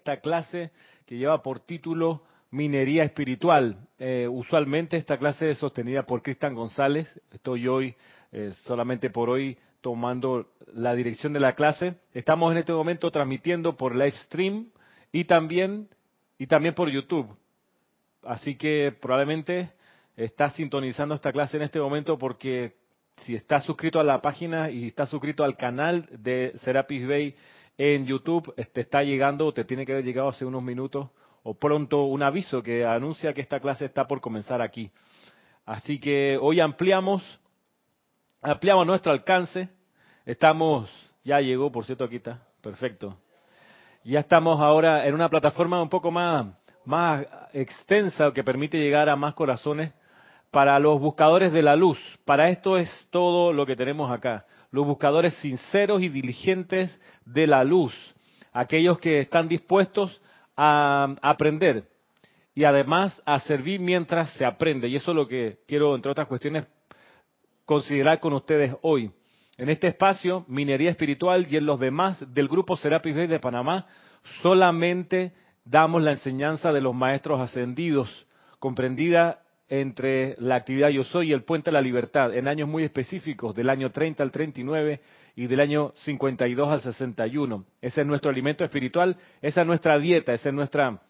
esta clase que lleva por título Minería Espiritual. Eh, usualmente esta clase es sostenida por Cristian González. Estoy hoy, eh, solamente por hoy, tomando la dirección de la clase. Estamos en este momento transmitiendo por live stream y también, y también por YouTube. Así que probablemente estás sintonizando esta clase en este momento porque si estás suscrito a la página y estás suscrito al canal de Serapis Bay en YouTube, te está llegando, te tiene que haber llegado hace unos minutos o pronto un aviso que anuncia que esta clase está por comenzar aquí. Así que hoy ampliamos, ampliamos nuestro alcance. Estamos, ya llegó, por cierto, aquí está, perfecto. Ya estamos ahora en una plataforma un poco más, más extensa que permite llegar a más corazones para los buscadores de la luz. Para esto es todo lo que tenemos acá. Los buscadores sinceros y diligentes de la luz. Aquellos que están dispuestos a aprender y además a servir mientras se aprende. Y eso es lo que quiero, entre otras cuestiones, considerar con ustedes hoy. En este espacio, Minería Espiritual y en los demás del grupo Serapis Bay de Panamá, solamente damos la enseñanza de los maestros ascendidos, comprendida entre la actividad Yo Soy y el Puente de la Libertad en años muy específicos, del año 30 al 39 y del año 52 al 61. Ese es nuestro alimento espiritual, esa es nuestra dieta, esa es nuestra,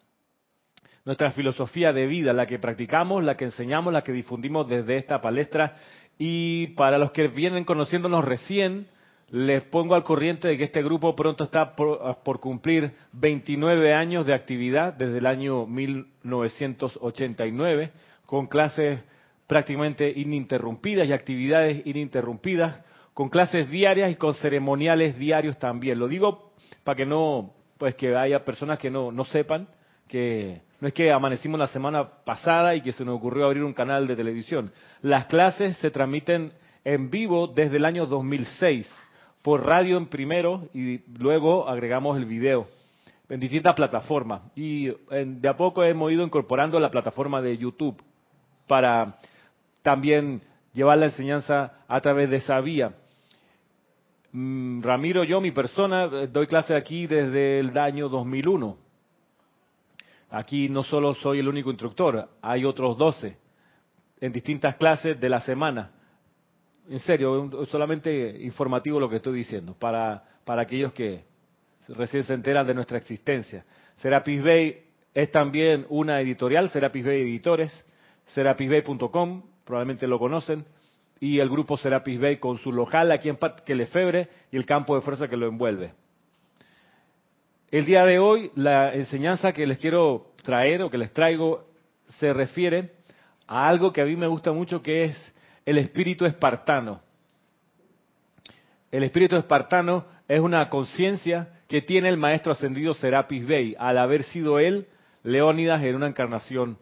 nuestra filosofía de vida, la que practicamos, la que enseñamos, la que difundimos desde esta palestra. Y para los que vienen conociéndonos recién, les pongo al corriente de que este grupo pronto está por, cumplir 29 años de actividad desde el año 1989 con clases prácticamente ininterrumpidas y actividades ininterrumpidas, con clases diarias y con ceremoniales diarios también. Lo digo para que no, pues que haya personas que no, no sepan que no es que amanecimos la semana pasada y que se nos ocurrió abrir un canal de televisión. Las clases se transmiten en vivo desde el año 2006 por radio en primero y luego agregamos el video en distintas plataformas. Y de a poco hemos ido incorporando la plataforma de YouTube para también llevar la enseñanza a través de esa vía. Mm, Ramiro, yo, mi persona, eh, doy clase aquí desde el año 2001. Aquí no solo soy el único instructor, hay otros 12 en distintas clases de la semana. En serio, solamente informativo lo que estoy diciendo, para, para aquellos que recién se enteran de nuestra existencia. Serapis Bay es también una editorial, Serapis Bay Editores, serapisbay.com, probablemente lo conocen, y el grupo Serapis Bay con su local aquí en Parque Lefebre y el campo de fuerza que lo envuelve. El día de hoy, la enseñanza que les quiero traer o que les traigo se refiere a algo que a mí me gusta mucho, que es el espíritu espartano. El espíritu espartano es una conciencia que tiene el maestro ascendido Serapis Bey, al haber sido él Leónidas en una encarnación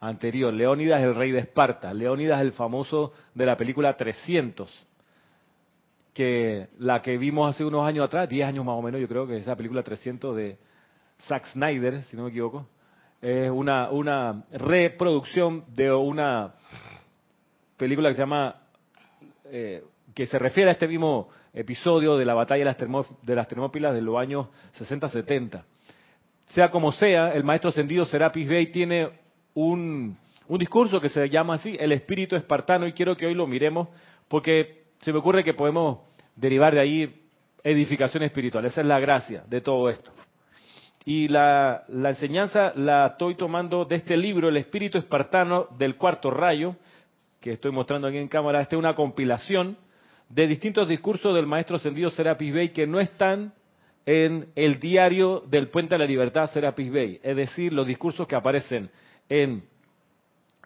anterior. Leónidas el rey de Esparta, Leónidas el famoso de la película 300, que la que vimos hace unos años atrás, 10 años más o menos, yo creo que esa película 300 de Zack Snyder, si no me equivoco, es una, una reproducción de una película que se llama, eh, que se refiere a este mismo episodio de la batalla de las, de las Termópilas de los años 60-70. Sea como sea, el maestro ascendido Serapis Bey tiene un, discurso que se llama así, el espíritu espartano, y quiero que hoy lo miremos porque se me ocurre que podemos derivar de ahí edificación espiritual. Esa es la gracia de todo esto. Y la, la, enseñanza la estoy tomando de este libro, El Espíritu Espartano del Cuarto Rayo, que estoy mostrando aquí en cámara. Esta es una compilación de distintos discursos del maestro ascendido Serapis Bey que no están en el diario del Puente de la Libertad Serapis Bey, es decir, los discursos que aparecen en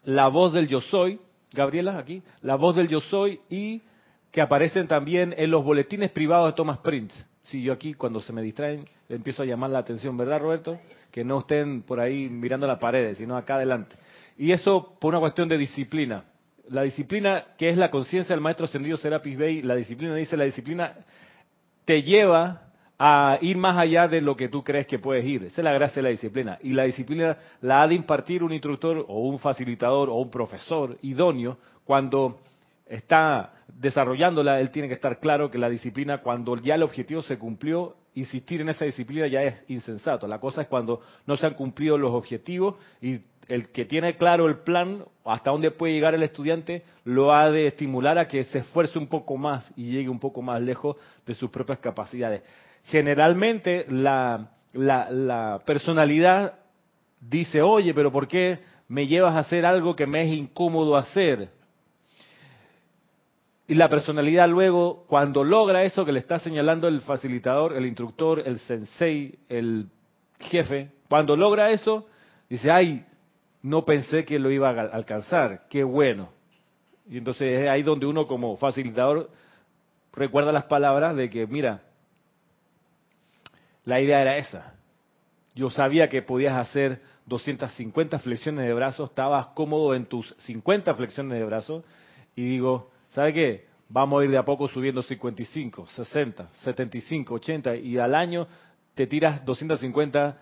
La voz del yo soy, Gabriela, aquí, La voz del yo soy y que aparecen también en los boletines privados de Thomas Prince. Si yo aquí cuando se me distraen empiezo a llamar la atención, ¿verdad Roberto? Que no estén por ahí mirando las paredes, sino acá adelante. Y eso por una cuestión de disciplina. La disciplina, que es la conciencia del maestro ascendido Serapis Bey, la disciplina dice, la disciplina te lleva a ir más allá de lo que tú crees que puedes ir. Esa es la gracia de la disciplina. Y la disciplina la ha de impartir un instructor o un facilitador o un profesor idóneo cuando está desarrollándola, él tiene que estar claro que la disciplina, cuando ya el objetivo se cumplió, insistir en esa disciplina ya es insensato. La cosa es cuando no se han cumplido los objetivos y el que tiene claro el plan, hasta dónde puede llegar el estudiante, lo ha de estimular a que se esfuerce un poco más y llegue un poco más lejos de sus propias capacidades. Generalmente la, la personalidad dice, oye, pero ¿por qué me llevas a hacer algo que me es incómodo hacer? Y la personalidad luego, cuando logra eso que le está señalando el facilitador, el instructor, el sensei, el jefe, cuando logra eso, dice, ay, no pensé que lo iba a alcanzar, qué bueno. Y entonces es ahí donde uno como facilitador recuerda las palabras de que, mira, la idea era esa. Yo sabía que podías hacer 250 flexiones de brazos, estabas cómodo en tus 50 flexiones de brazos y digo, ¿sabe qué? Vamos a ir de a poco subiendo 55, 60, 75, 80 y al año te tiras 250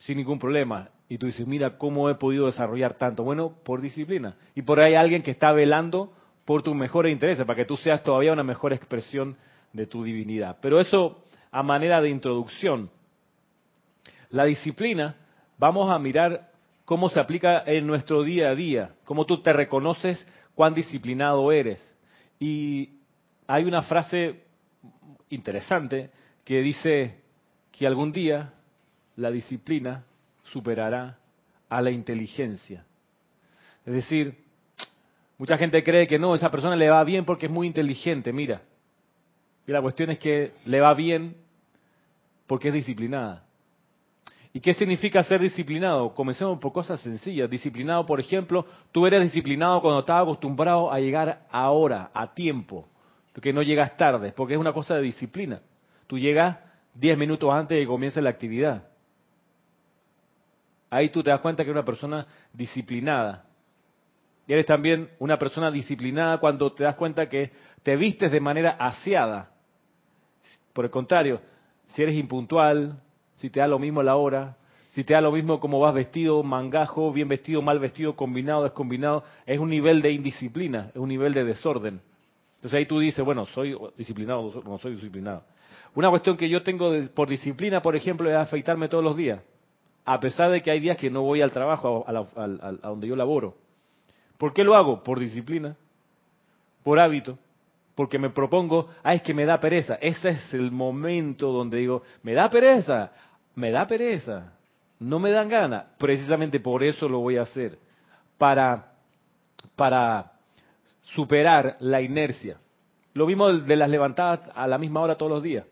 sin ningún problema. Y tú dices, mira cómo he podido desarrollar tanto. Bueno, por disciplina. Y por ahí hay alguien que está velando por tus mejores intereses, para que tú seas todavía una mejor expresión de tu divinidad. Pero eso a manera de introducción. La disciplina, vamos a mirar cómo se aplica en nuestro día a día, cómo tú te reconoces cuán disciplinado eres. Y hay una frase interesante que dice que algún día la disciplina superará a la inteligencia. Es decir, mucha gente cree que no, esa persona le va bien porque es muy inteligente, mira. Y la cuestión es que le va bien porque es disciplinada. ¿Y qué significa ser disciplinado? Comencemos por cosas sencillas. Disciplinado, por ejemplo, tú eres disciplinado cuando estás acostumbrado a llegar ahora, a tiempo, porque no llegas tarde, porque es una cosa de disciplina. Tú llegas 10 minutos antes de que comience la actividad. Ahí tú te das cuenta que eres una persona disciplinada. Y eres también una persona disciplinada cuando te das cuenta que te vistes de manera aseada. Por el contrario, si eres impuntual, si te da lo mismo la hora, si te da lo mismo cómo vas vestido, mangajo, bien vestido, mal vestido, combinado, descombinado, es un nivel de indisciplina, es un nivel de desorden. Entonces ahí tú dices, bueno, soy disciplinado o no soy disciplinado. Una cuestión que yo tengo por disciplina, por ejemplo, es afeitarme todos los días, a pesar de que hay días que no voy al trabajo, a, a donde yo laboro. ¿Por qué lo hago? Por disciplina, por hábito porque me propongo, ay, es que me da pereza. Ese es el momento donde digo, me da pereza, me da pereza, no me dan ganas. Precisamente por eso lo voy a hacer, para, para superar la inercia. Lo vimos de las levantadas a la misma hora todos los días.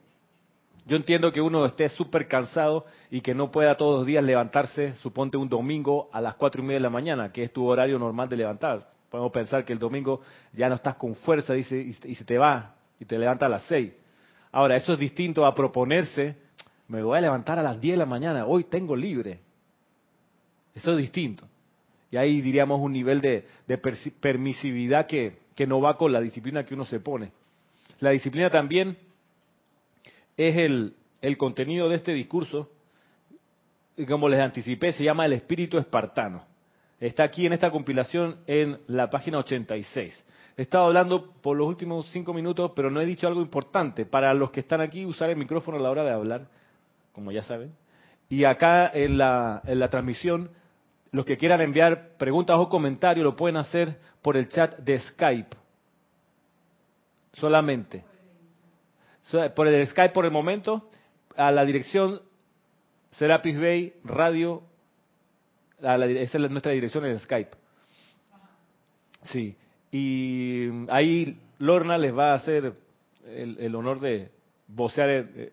Yo entiendo que uno esté súper cansado y que no pueda todos los días levantarse, suponte un domingo a las cuatro y media de la mañana, que es tu horario normal de levantar. Podemos pensar que el domingo ya no estás con fuerza se, y se te va y te levanta a las seis. Ahora, eso es distinto a proponerse me voy a levantar a las 10 de la mañana, hoy tengo libre. Eso es distinto. Y ahí diríamos un nivel de, permisividad que, no va con la disciplina que uno se pone. La disciplina también es el, el contenido de este discurso, y como les anticipé, se llama el espíritu espartano. Está aquí en esta compilación en la página 86. He estado hablando por los últimos cinco minutos, pero no he dicho algo importante. Para los que están aquí, usar el micrófono a la hora de hablar como ya saben. Y acá en la, en la transmisión, los que quieran enviar preguntas o comentarios lo pueden hacer por el chat de Skype. Solamente. Por el Skype por el momento, a la dirección Serapis Bay Radio. Esa es nuestra dirección en Skype. Sí. Y ahí Lorna les va a hacer el, honor de vocear eh,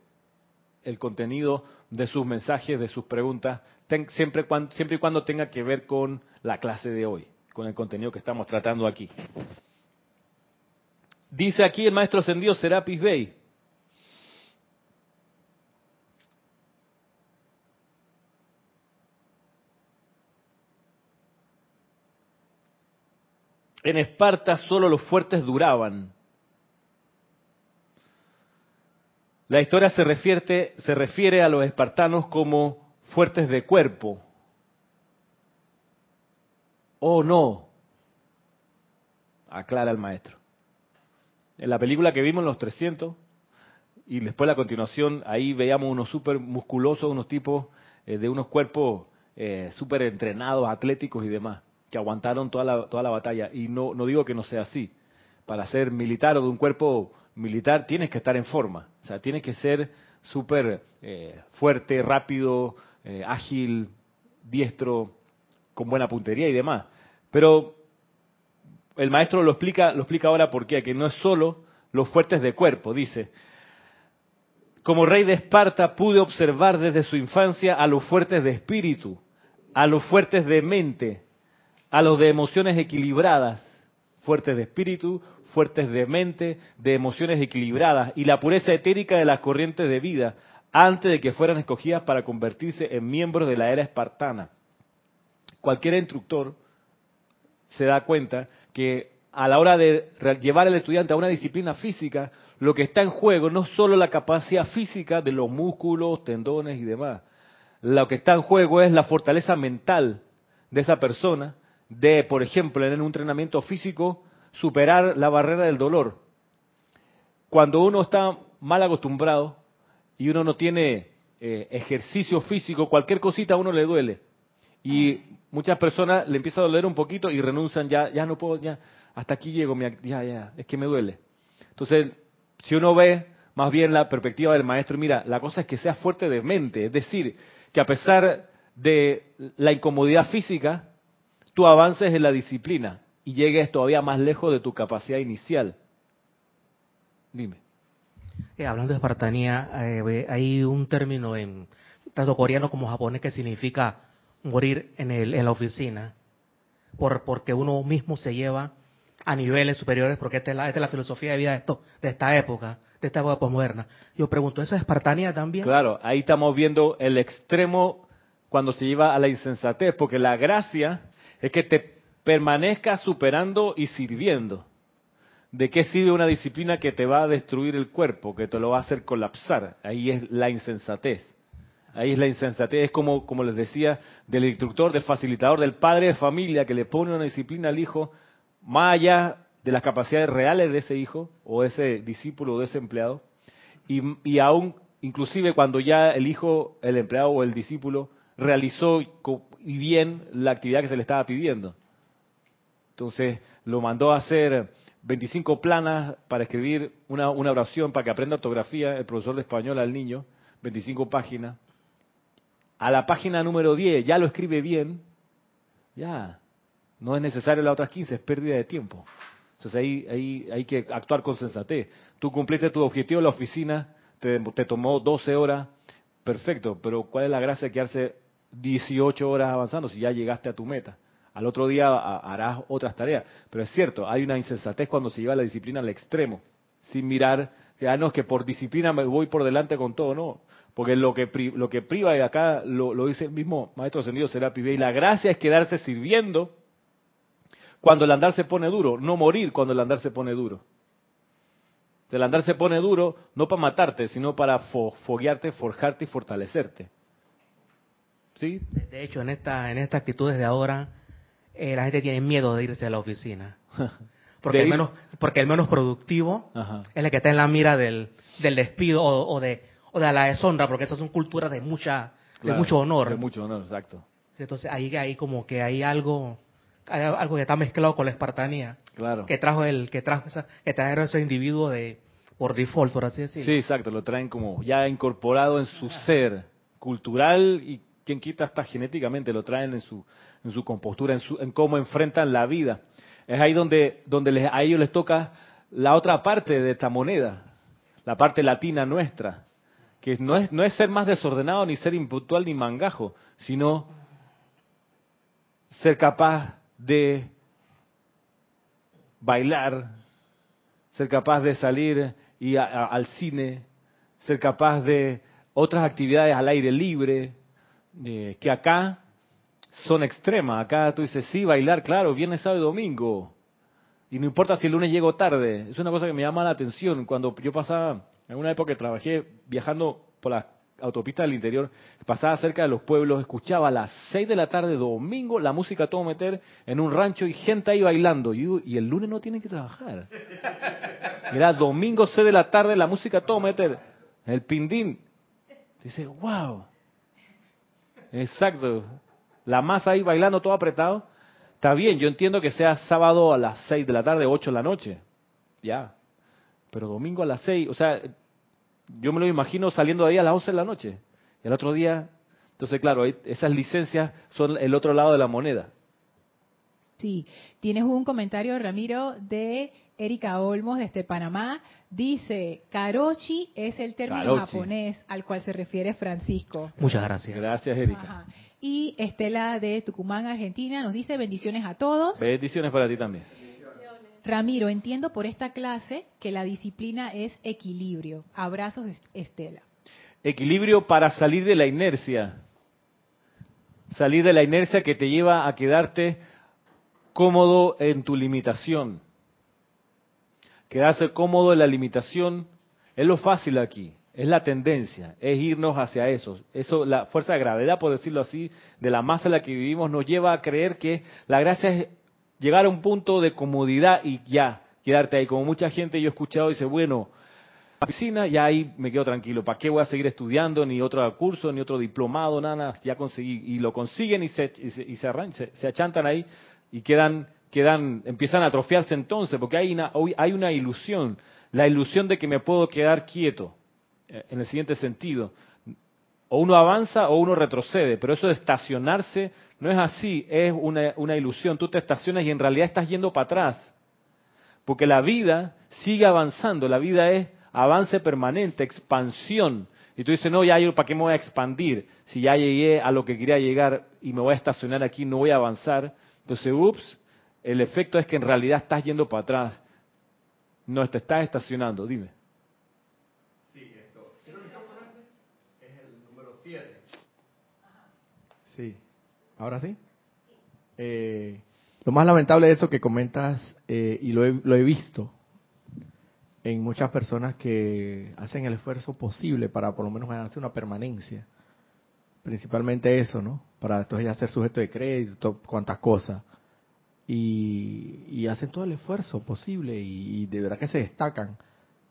el contenido de sus mensajes, de sus preguntas, siempre, siempre y cuando tenga que ver con la clase de hoy, con el contenido que estamos tratando aquí. Dice aquí el maestro ascendido Serapis Bey. En Esparta solo los fuertes duraban, La historia se refiere, se refiere a los espartanos como fuertes de cuerpo. Oh no, aclara el maestro. En la película que vimos, Los 300, y después la continuación, ahí veíamos unos súper musculosos, unos tipos eh, de unos cuerpos eh, súper entrenados, atléticos y demás, que aguantaron toda la, toda la batalla. Y no, no digo que no sea así. Para ser militar o de un cuerpo militar tienes que estar en forma. O sea, tienes que ser súper eh, fuerte, rápido, eh, ágil, diestro, con buena puntería y demás. Pero el maestro lo explica, lo explica ahora por qué, que no es solo los fuertes de cuerpo, dice. Como rey de Esparta pude observar desde su infancia a los fuertes de espíritu, a los fuertes de mente, a los de emociones equilibradas, fuertes de espíritu, fuertes de mente, de emociones equilibradas y la pureza etérica de las corrientes de vida antes de que fueran escogidas para convertirse en miembros de la era espartana. Cualquier instructor se da cuenta que a la hora de llevar al estudiante a una disciplina física, lo que está en juego no es solo la capacidad física de los músculos, tendones y demás. Lo que está en juego es la fortaleza mental de esa persona de, por ejemplo, en un entrenamiento físico, superar la barrera del dolor. Cuando uno está mal acostumbrado y uno no tiene eh, ejercicio físico, cualquier cosita a uno le duele. Y muchas personas le empieza a doler un poquito y renuncian, ya, ya no puedo, ya, hasta aquí llego, ya, ya, es que me duele. Entonces, si uno ve más bien la perspectiva del maestro, mira, la cosa es que sea fuerte de mente, es decir, que a pesar de la incomodidad física, tú avances en la disciplina y llegues todavía más lejos de tu capacidad inicial. Dime. Eh, hablando de espartanía, eh, hay un término en tanto coreano como japonés que significa morir en, el, en la oficina, por, porque uno mismo se lleva a niveles superiores, porque esta es la, esta es la filosofía de vida de, esto, de esta época, de esta época posmoderna. Yo pregunto, ¿eso es espartanía también? Claro, ahí estamos viendo el extremo cuando se lleva a la insensatez, porque la gracia es que te permanezca superando y sirviendo. ¿De qué sirve una disciplina que te va a destruir el cuerpo, que te lo va a hacer colapsar? Ahí es la insensatez. Ahí es la insensatez, es como, como les decía, del instructor, del facilitador, del padre de familia que le pone una disciplina al hijo, más allá de las capacidades reales de ese hijo, o ese discípulo, o de ese empleado, y, y aún, inclusive cuando ya el hijo, el empleado o el discípulo realizó y bien la actividad que se le estaba pidiendo. Entonces lo mandó a hacer 25 planas para escribir una, una oración para que aprenda ortografía el profesor de español al niño, 25 páginas. A la página número 10 ya lo escribe bien, ya, no es necesario las otras 15, es pérdida de tiempo. Entonces ahí, ahí hay que actuar con sensatez. Tú cumpliste tu objetivo en la oficina, te, te tomó 12 horas, perfecto, pero ¿cuál es la gracia de quedarse 18 horas avanzando si ya llegaste a tu meta? Al otro día harás otras tareas. Pero es cierto, hay una insensatez cuando se lleva la disciplina al extremo, sin mirar, que, ah, no, es que por disciplina me voy por delante con todo, no. Porque lo que, lo que priva, y acá lo, dice el mismo Maestro Ascendido Será y la gracia es quedarse sirviendo cuando el andar se pone duro, no morir cuando el andar se pone duro. El andar se pone duro no para matarte, sino para foguearte, forjarte y fortalecerte. ¿Sí? De hecho, en esta, en estas actitudes de ahora, eh, la gente tiene miedo de irse a la oficina. Porque, el menos, porque el menos productivo es el que está en la mira del, del despido o, de, o de la deshonra, porque esas son culturas de mucha de mucho honor. De mucho honor, exacto. Entonces ahí, ahí como que hay algo algo que está mezclado con la espartanía. Claro. Que trajo el que trajo esa, que trajeron ese individuo de por default, por así decirlo. Sí, exacto, lo traen como ya incorporado en su ser cultural y quien quita hasta genéticamente lo traen en su en su compostura, en, su, en cómo enfrentan la vida. Es ahí donde, donde les, a ellos les toca la otra parte de esta moneda, la parte latina nuestra, que no es, no es ser más desordenado, ni ser impuntual, ni mangajo, sino ser capaz de bailar, ser capaz de salir y al cine, ser capaz de otras actividades al aire libre, eh, que acá son extremas. Acá tú dices, sí, bailar, claro, viernes, sábado y domingo. Y no importa si el lunes llego tarde. Es una cosa que me llama la atención. Cuando yo pasaba, en una época que trabajé viajando por las autopistas del interior, pasaba cerca de los pueblos, escuchaba a las 6 de la tarde, domingo, la música a todo meter en un rancho y gente ahí bailando. Y, y el lunes no tienen que trabajar. Era domingo 6 de la tarde, la música todo meter. El pindín. Dice, wow. Exacto. La masa ahí bailando todo apretado. Está bien, yo entiendo que sea sábado a las 6 de la tarde, 8 de la noche. Ya. Pero domingo a las 6, o sea, yo me lo imagino saliendo de ahí a las 11 de la noche. Y el otro día, entonces claro, esas licencias son el otro lado de la moneda. Sí, tienes un comentario, Ramiro, de Erika Olmos desde Panamá. Dice, karochi es el término japonés al cual se refiere Francisco. Muchas gracias. Gracias, Erika. Y Estela de Tucumán, Argentina, nos dice bendiciones a todos. Bendiciones para ti también. Ramiro, entiendo por esta clase que la disciplina es equilibrio. Abrazos, Estela. Equilibrio para salir de la inercia. Salir de la inercia que te lleva a quedarte cómodo en tu limitación. Quedarse cómodo en la limitación es lo fácil aquí, es la tendencia, es irnos hacia eso. Eso, la fuerza de gravedad, por decirlo así, de la masa en la que vivimos, nos lleva a creer que la gracia es llegar a un punto de comodidad y ya, quedarte ahí. Como mucha gente yo he escuchado dice, bueno, la piscina, ya ahí me quedo tranquilo. ¿Para qué voy a seguir estudiando ni otro curso, ni otro diplomado, nada? Ya conseguí. Y lo consiguen y se, y se, se, se achantan ahí y quedan, quedan, empiezan a atrofiarse entonces, porque hay una, hay una ilusión, la ilusión de que me puedo quedar quieto, eh, en el siguiente sentido. O uno avanza o uno retrocede, pero eso de estacionarse no es así, es una, una ilusión. Tú te estacionas y en realidad estás yendo para atrás. Porque la vida sigue avanzando, la vida es avance permanente, expansión. Y tú dices, no, ya, ¿para qué me voy a expandir? Si ya llegué a lo que quería llegar y me voy a estacionar aquí, no voy a avanzar. Entonces, ups, el efecto es que en realidad estás yendo para atrás. No te estás estacionando, dime. Sí, esto. es el número 7. Sí. ¿Ahora sí? Eh, lo más lamentable de eso que comentas, eh, y lo he, lo he visto en muchas personas que hacen el esfuerzo posible para por lo menos ganarse una permanencia. Principalmente eso, ¿no? para entonces ya ser sujeto de crédito, cuantas cosas. Y, hacen todo el esfuerzo posible y, de verdad que se destacan.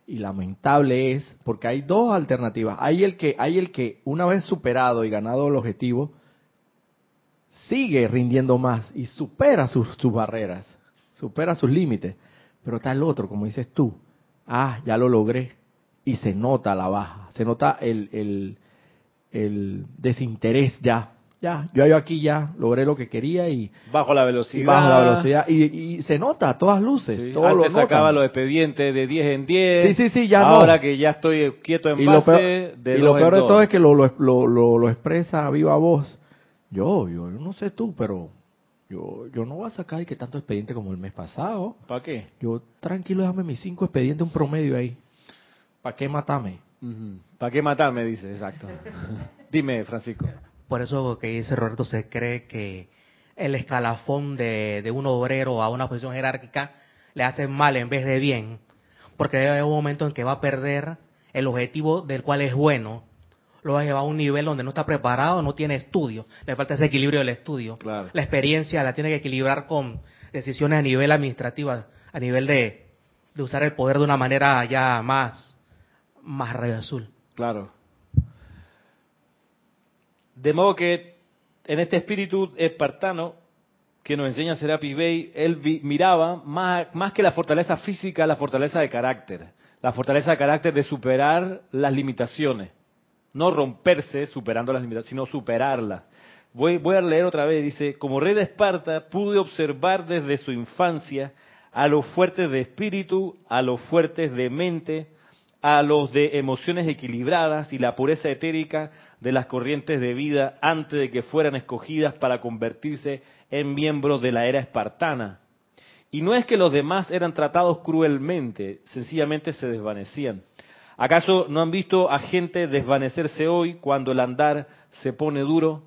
Y lamentable es, porque hay dos alternativas. Hay el que, hay el que una vez superado y ganado el objetivo, sigue rindiendo más y supera sus, sus barreras, supera sus límites. Pero está el otro, como dices tú, ah, ya lo logré. Y se nota la baja, se nota el, el, el desinterés ya ya, yo aquí ya logré lo que quería y bajo la velocidad, bajo la velocidad y, se nota a todas luces. todo Antes lo sacaba los expedientes de 10 en 10. Sí, sí, sí, ya Ahora que ya estoy quieto en base, de Y lo peor de todo es que lo, lo, lo, expresa a viva voz. Yo, yo, no sé tú, pero yo, yo no voy a sacar que tanto expediente como el mes pasado. ¿Para qué? Yo tranquilo, déjame mis cinco expedientes, un promedio ahí. ¿Para qué matarme? ¿Para qué matarme? Dice, exacto. Dime, Francisco. Por eso que dice Roberto, se cree que el escalafón de, de un obrero a una posición jerárquica le hace mal en vez de bien, porque hay un momento en que va a perder el objetivo del cual es bueno, lo va a llevar a un nivel donde no está preparado, no tiene estudio, le falta ese equilibrio del estudio. La experiencia la tiene que equilibrar con decisiones a nivel administrativo, a nivel de, de usar el poder de una manera ya más, más rayo azul. Claro. De modo que en este espíritu espartano que nos enseña Serapis Bey, él miraba más, más que la fortaleza física, la fortaleza de carácter. La fortaleza de carácter de superar las limitaciones. No romperse superando las limitaciones, sino superarlas. Voy, voy a leer otra vez, dice, como rey de Esparta pude observar desde su infancia a los fuertes de espíritu, a los fuertes de mente, a los de emociones equilibradas y la pureza etérica de las corrientes de vida antes de que fueran escogidas para convertirse en miembros de la era espartana. Y no es que los demás eran tratados cruelmente, sencillamente se desvanecían. ¿Acaso no han visto a gente desvanecerse hoy cuando el andar se pone duro?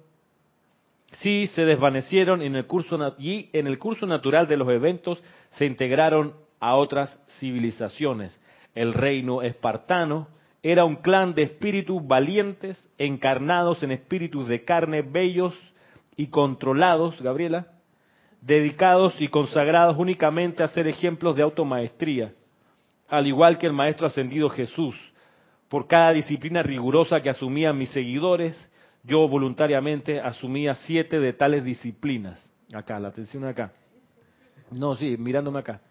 Sí, se desvanecieron en el curso, y en el curso natural de los eventos se integraron a otras civilizaciones el reino espartano, era un clan de espíritus valientes, encarnados en espíritus de carne, bellos y controlados, Gabriela, dedicados y consagrados únicamente a ser ejemplos de automaestría. al igual que el Maestro Ascendido Jesús. Por cada disciplina rigurosa que asumían mis seguidores, yo voluntariamente asumía siete de tales disciplinas. Acá, la atención acá. No, sí, mirándome acá.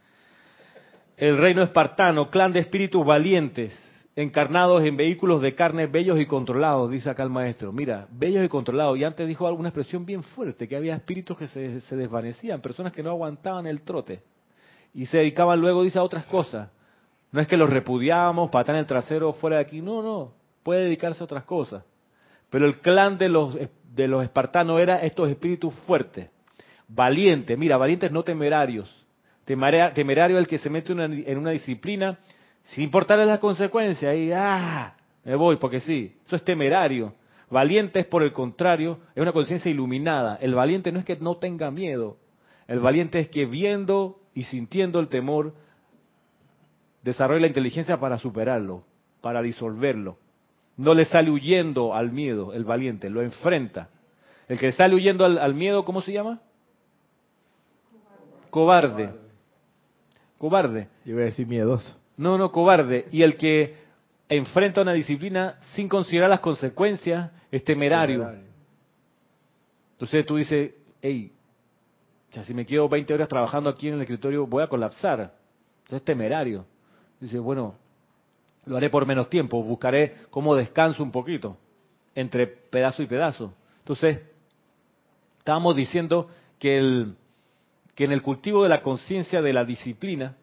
El reino espartano, clan de espíritus valientes, encarnados en vehículos de carne bellos y controlados, dice acá el maestro. Mira, bellos y controlados. Y antes dijo alguna expresión bien fuerte, que había espíritus que se, se desvanecían, personas que no aguantaban el trote. Y se dedicaban luego, dice, a otras cosas. No es que los repudiábamos, patar en el trasero fuera de aquí. No, no. Puede dedicarse a otras cosas. Pero el clan de los, de los espartanos era estos espíritus fuertes, valientes. Mira, valientes no temerarios. Temerario el que se mete en una disciplina sin importarle las consecuencias. Y, ah, me voy porque sí. Eso es temerario. Valiente es, por el contrario, es una conciencia iluminada. El valiente no es que no tenga miedo. El valiente es que viendo y sintiendo el temor, desarrolla la inteligencia para superarlo, para disolverlo. No le sale huyendo al miedo, el valiente, lo enfrenta. El que sale huyendo al, miedo, ¿cómo se llama? Cobarde. Cobarde. Yo iba a decir miedoso. No, no, cobarde. Y el que enfrenta una disciplina sin considerar las consecuencias es temerario. Entonces tú dices, hey, si me quedo 20 horas trabajando aquí en el escritorio voy a colapsar. Entonces es temerario. Dice, bueno, lo haré por menos tiempo, buscaré cómo descanso un poquito entre pedazo y pedazo. Entonces, estábamos diciendo que, el, que en el cultivo de la conciencia de la disciplina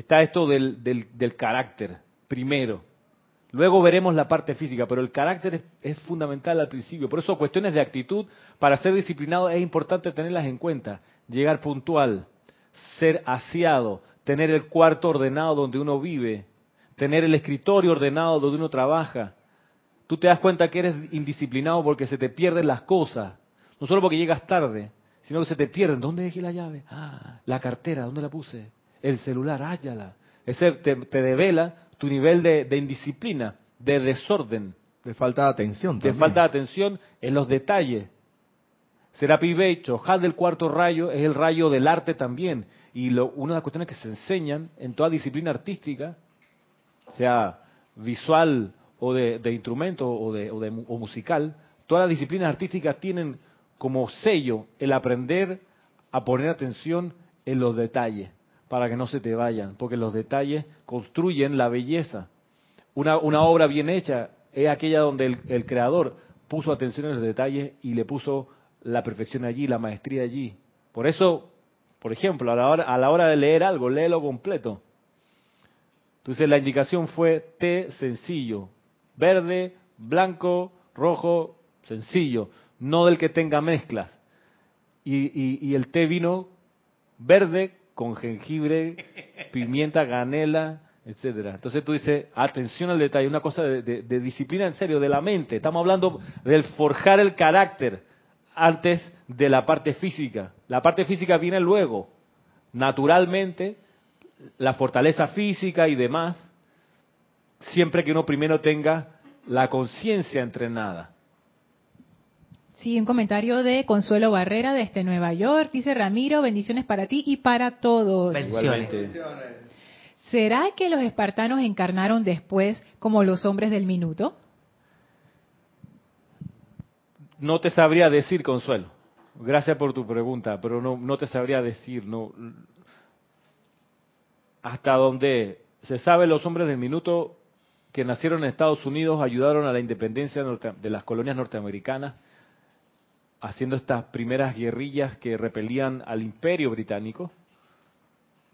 está esto del, del, carácter, primero. Luego veremos la parte física, pero el carácter es, fundamental al principio. Por eso cuestiones de actitud, para ser disciplinado es importante tenerlas en cuenta. Llegar puntual, ser aseado, tener el cuarto ordenado donde uno vive, tener el escritorio ordenado donde uno trabaja. Tú te das cuenta que eres indisciplinado porque se te pierden las cosas, no solo porque llegas tarde, sino que se te pierden. ¿Dónde dejé la llave? Ah, la cartera, ¿dónde la puse? El celular, hállala. Ese te, te devela tu nivel de, indisciplina, de desorden. De falta de atención. De falta de atención en los detalles. Serapi Beicho, Had del cuarto rayo, es el rayo del arte también. Y lo, una de las cuestiones que se enseñan en toda disciplina artística sea visual o de, instrumento o, de, o, musical, todas las disciplinas artísticas tienen como sello el aprender a poner atención en los detalles para que no se te vayan, porque los detalles construyen la belleza. Una, una obra bien hecha es aquella donde el, creador puso atención en los detalles y le puso la perfección allí, la maestría allí. Por eso, por ejemplo, a la hora, a la hora de leer algo, léelo completo. Entonces la indicación fue té sencillo, verde, blanco, rojo, sencillo, no del que tenga mezclas. Y, el té vino verde con jengibre, pimienta, canela, etcétera. Entonces tú dices, atención al detalle, una cosa de, de, disciplina en serio, de la mente. Estamos hablando del forjar el carácter antes de la parte física. La parte física viene luego. Naturalmente, la fortaleza física y demás, siempre que uno primero tenga la conciencia entrenada. Sí, un comentario de Consuelo Barrera desde Nueva York. Dice Ramiro, bendiciones para ti y para todos. Bendiciones. ¿Será que los espartanos encarnaron después como los hombres del minuto? No te sabría decir, Consuelo. Gracias por tu pregunta, pero no, no te sabría decir. No, hasta donde se sabe los hombres del minuto que nacieron en Estados Unidos ayudaron a la independencia de las colonias norteamericanas, haciendo estas primeras guerrillas que repelían al imperio británico,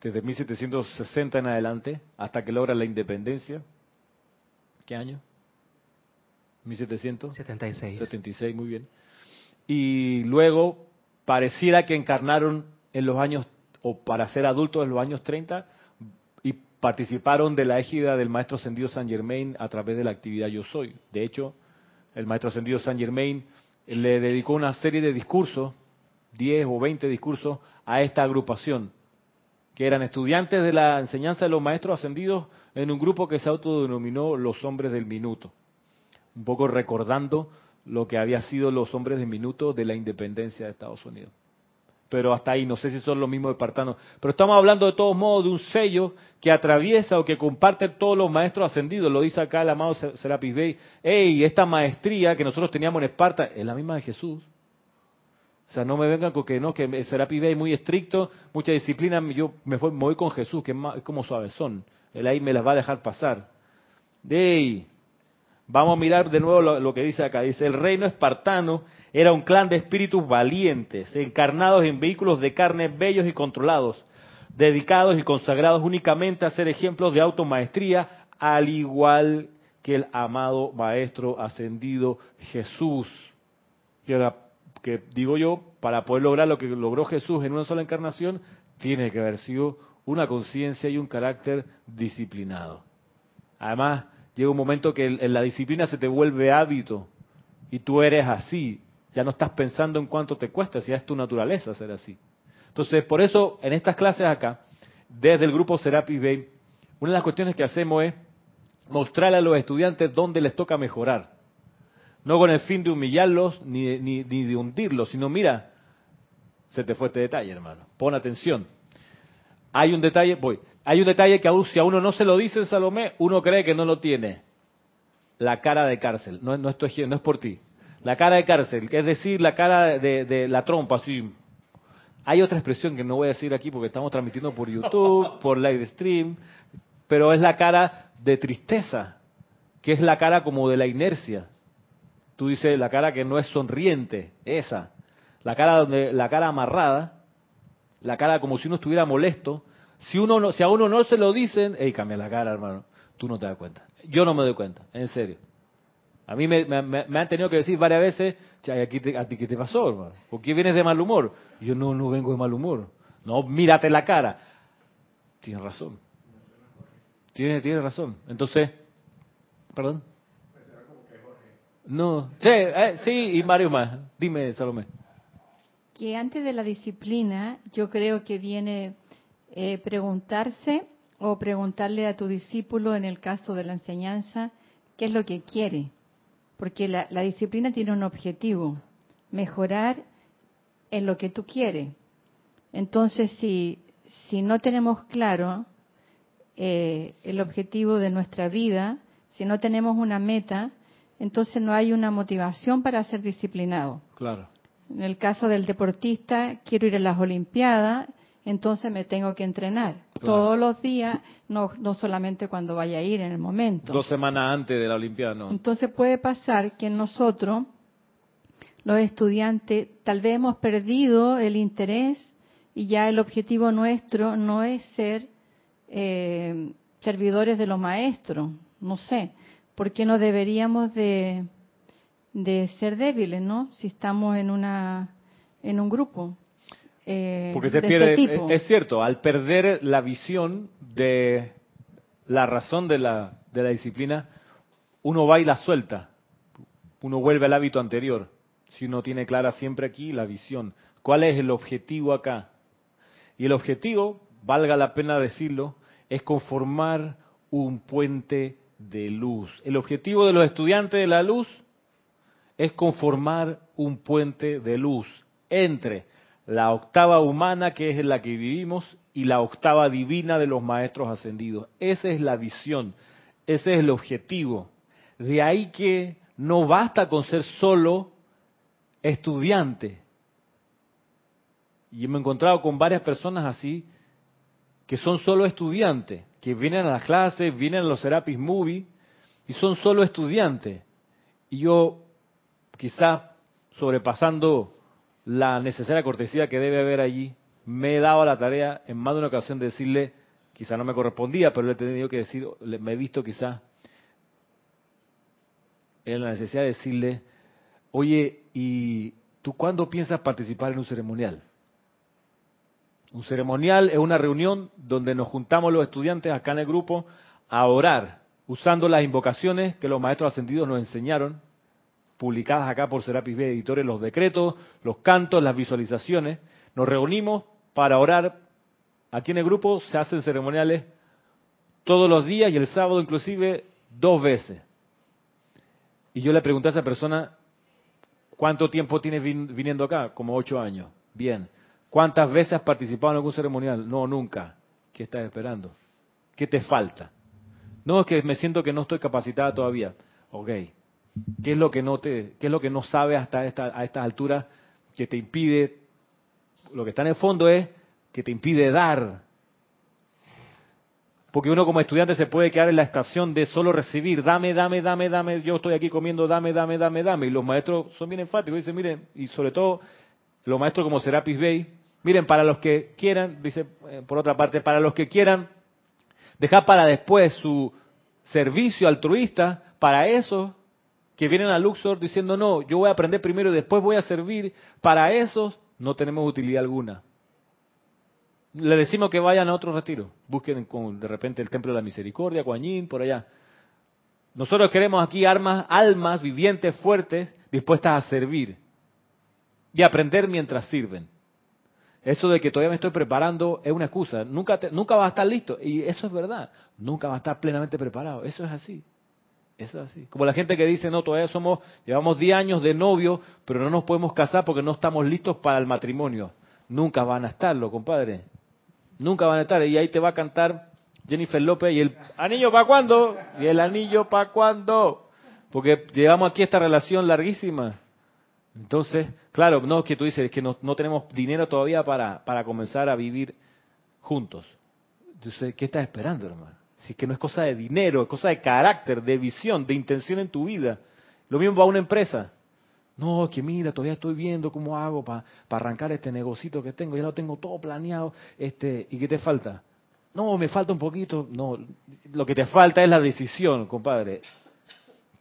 desde 1760 en adelante, hasta que logra la independencia. ¿Qué año? 1776. 76, muy bien. Y luego pareciera que encarnaron en los años, o para ser adultos en los años 30, participaron de la égida del maestro ascendido San Germain a través de la actividad Yo Soy. De hecho, el maestro ascendido San Germain le dedicó una serie de discursos, 10 o 20 discursos, a esta agrupación, que eran estudiantes de la enseñanza de los maestros ascendidos en un grupo que se autodenominó los hombres del minuto, un poco recordando lo que había sido los hombres del minuto de la independencia de Estados Unidos. Pero hasta ahí, no sé si son los mismos espartanos. Pero estamos hablando de todos modos de un sello que atraviesa o que comparte todos los maestros ascendidos. Lo dice acá el amado Serapis Bey. Ey, esta maestría que nosotros teníamos en Esparta es la misma de Jesús. O sea, no me vengan con que no, que Serapis Bey es muy estricto, mucha disciplina. Yo me, voy con Jesús, que es, como suavezón. Él ahí me las va a dejar pasar. Ey, vamos a mirar de nuevo lo que dice acá. Dice, el reino espartano era un clan de espíritus valientes, encarnados en vehículos de carne bellos y controlados, dedicados y consagrados únicamente a ser ejemplos de automaestría, al igual que el amado Maestro ascendido Jesús. Que, digo yo, para poder lograr lo que logró Jesús en una sola encarnación, tiene que haber sido una conciencia y un carácter disciplinado. Además, llega un momento que en la disciplina se te vuelve hábito y tú eres así. Ya no estás pensando en cuánto te cuesta, si es tu naturaleza ser así. Entonces, por eso, en estas clases acá, desde el grupo Serapis Bay, una de las cuestiones que hacemos es mostrarle a los estudiantes dónde les toca mejorar. No con el fin de humillarlos ni, ni, ni de hundirlos, sino mira, se te fue este detalle, hermano. Pon atención. Hay un detalle, voy, hay un detalle que aún si a uno no se lo dice en Salomé, uno cree que no lo tiene. La cara de cárcel. No, no, estoy, no es por ti la cara de cárcel, que es decir, la cara de, la trompa, así. Hay otra expresión que no voy a decir aquí porque estamos transmitiendo por YouTube, por live stream, pero es la cara de tristeza, que es la cara como de la inercia. Tú dices la cara que no es sonriente, esa. La cara donde la cara amarrada, la cara como si uno estuviera molesto. Si uno si a uno no se lo dicen, hey, cambia la cara, hermano. Tú no te das cuenta. Yo no me doy cuenta, en serio. A mí me, han tenido que decir varias veces, ¿a ti qué te pasó, hermano? ¿Por qué vienes de mal humor? yo no, no vengo de mal humor. No, mírate la cara. Tienes razón. Tienes, tiene razón. Entonces, perdón. No, sí, eh, sí, y Mario más. Dime, Salomé. Que antes de la disciplina, yo creo que viene eh, preguntarse o preguntarle a tu discípulo, en el caso de la enseñanza, qué es lo que quiere porque la, disciplina tiene un objetivo, mejorar en lo que tú quieres. Entonces, si, si no tenemos claro eh, el objetivo de nuestra vida, si no tenemos una meta, entonces no hay una motivación para ser disciplinado. Claro. En el caso del deportista, quiero ir a las Olimpiadas, entonces me tengo que entrenar todos los días, no, no solamente cuando vaya a ir en el momento. Dos semanas antes de la Olimpiada, no. Entonces puede pasar que nosotros, los estudiantes, tal vez hemos perdido el interés y ya el objetivo nuestro no es ser eh, servidores de los maestros, no sé, porque no deberíamos de, de ser débiles, ¿no? Si estamos en una en un grupo. Eh, Porque se pierde, este es, cierto, al perder la visión de la razón de la, de la disciplina, uno va y la suelta, uno vuelve al hábito anterior, si uno tiene clara siempre aquí la visión. ¿Cuál es el objetivo acá? Y el objetivo, valga la pena decirlo, es conformar un puente de luz. El objetivo de los estudiantes de la luz es conformar un puente de luz entre la octava humana que es en la que vivimos y la octava divina de los maestros ascendidos. Esa es la visión, ese es el objetivo. De ahí que no basta con ser solo estudiante. Y me he encontrado con varias personas así que son solo estudiantes, que vienen a las clases, vienen a los Serapis Movie y son solo estudiantes. Y yo, quizá sobrepasando la necesaria cortesía que debe haber allí, me he dado la tarea en más de una ocasión de decirle, quizá no me correspondía, pero le he tenido que decir, me he visto quizá en la necesidad de decirle, oye, ¿y tú cuándo piensas participar en un ceremonial? Un ceremonial es una reunión donde nos juntamos los estudiantes acá en el grupo a orar, usando las invocaciones que los maestros ascendidos nos enseñaron publicadas acá por Serapis B Editores, los decretos, los cantos, las visualizaciones. Nos reunimos para orar. Aquí en el grupo se hacen ceremoniales todos los días y el sábado inclusive dos veces. Y yo le pregunté a esa persona, ¿cuánto tiempo tienes viniendo acá? Como ocho años. Bien. ¿Cuántas veces has participado en algún ceremonial? No, nunca. ¿Qué estás esperando? ¿Qué te falta? No, es que me siento que no estoy capacitada todavía. Ok. ¿Qué es lo que no te, qué es lo que no sabes hasta esta, a estas alturas que te impide? Lo que está en el fondo es que te impide dar. Porque uno como estudiante se puede quedar en la estación de solo recibir, dame, dame, dame, dame, yo estoy aquí comiendo, dame, dame, dame, dame. Y los maestros son bien enfáticos, dicen, miren, y sobre todo los maestros como Serapis Bey, miren, para los que quieran, dice eh, por otra parte, para los que quieran dejar para después su servicio altruista, para esos que vienen a Luxor diciendo, no, yo voy a aprender primero y después voy a servir, para esos no tenemos utilidad alguna. Le decimos que vayan a otro retiro, busquen con, de repente el Templo de la Misericordia, Guanyin, por allá. Nosotros queremos aquí armas, almas vivientes, fuertes, dispuestas a servir y aprender mientras sirven. Eso de que todavía me estoy preparando es una excusa. Nunca, nunca va a estar listo. Y eso es verdad. Nunca va a estar plenamente preparado. Eso es así. Es así. Como la gente que dice, no, todavía somos, llevamos 10 años de novio, pero no nos podemos casar porque no estamos listos para el matrimonio. Nunca van a estarlo, compadre. Nunca van a estar. Y ahí te va a cantar Jennifer López y el anillo para cuándo? Y el anillo para cuándo? Porque llevamos aquí esta relación larguísima. Entonces, claro, no que tú dices que no, tenemos dinero todavía para, para comenzar a vivir juntos. Entonces, ¿qué estás esperando, hermano? Es que no es cosa de dinero, es cosa de carácter, de visión, de intención en tu vida. Lo mismo va a una empresa. No, que mira, todavía estoy viendo cómo hago para arrancar este negocito que tengo, ya lo tengo todo planeado, este, ¿y qué te falta? No, me falta un poquito. No, lo que te falta es la decisión, compadre.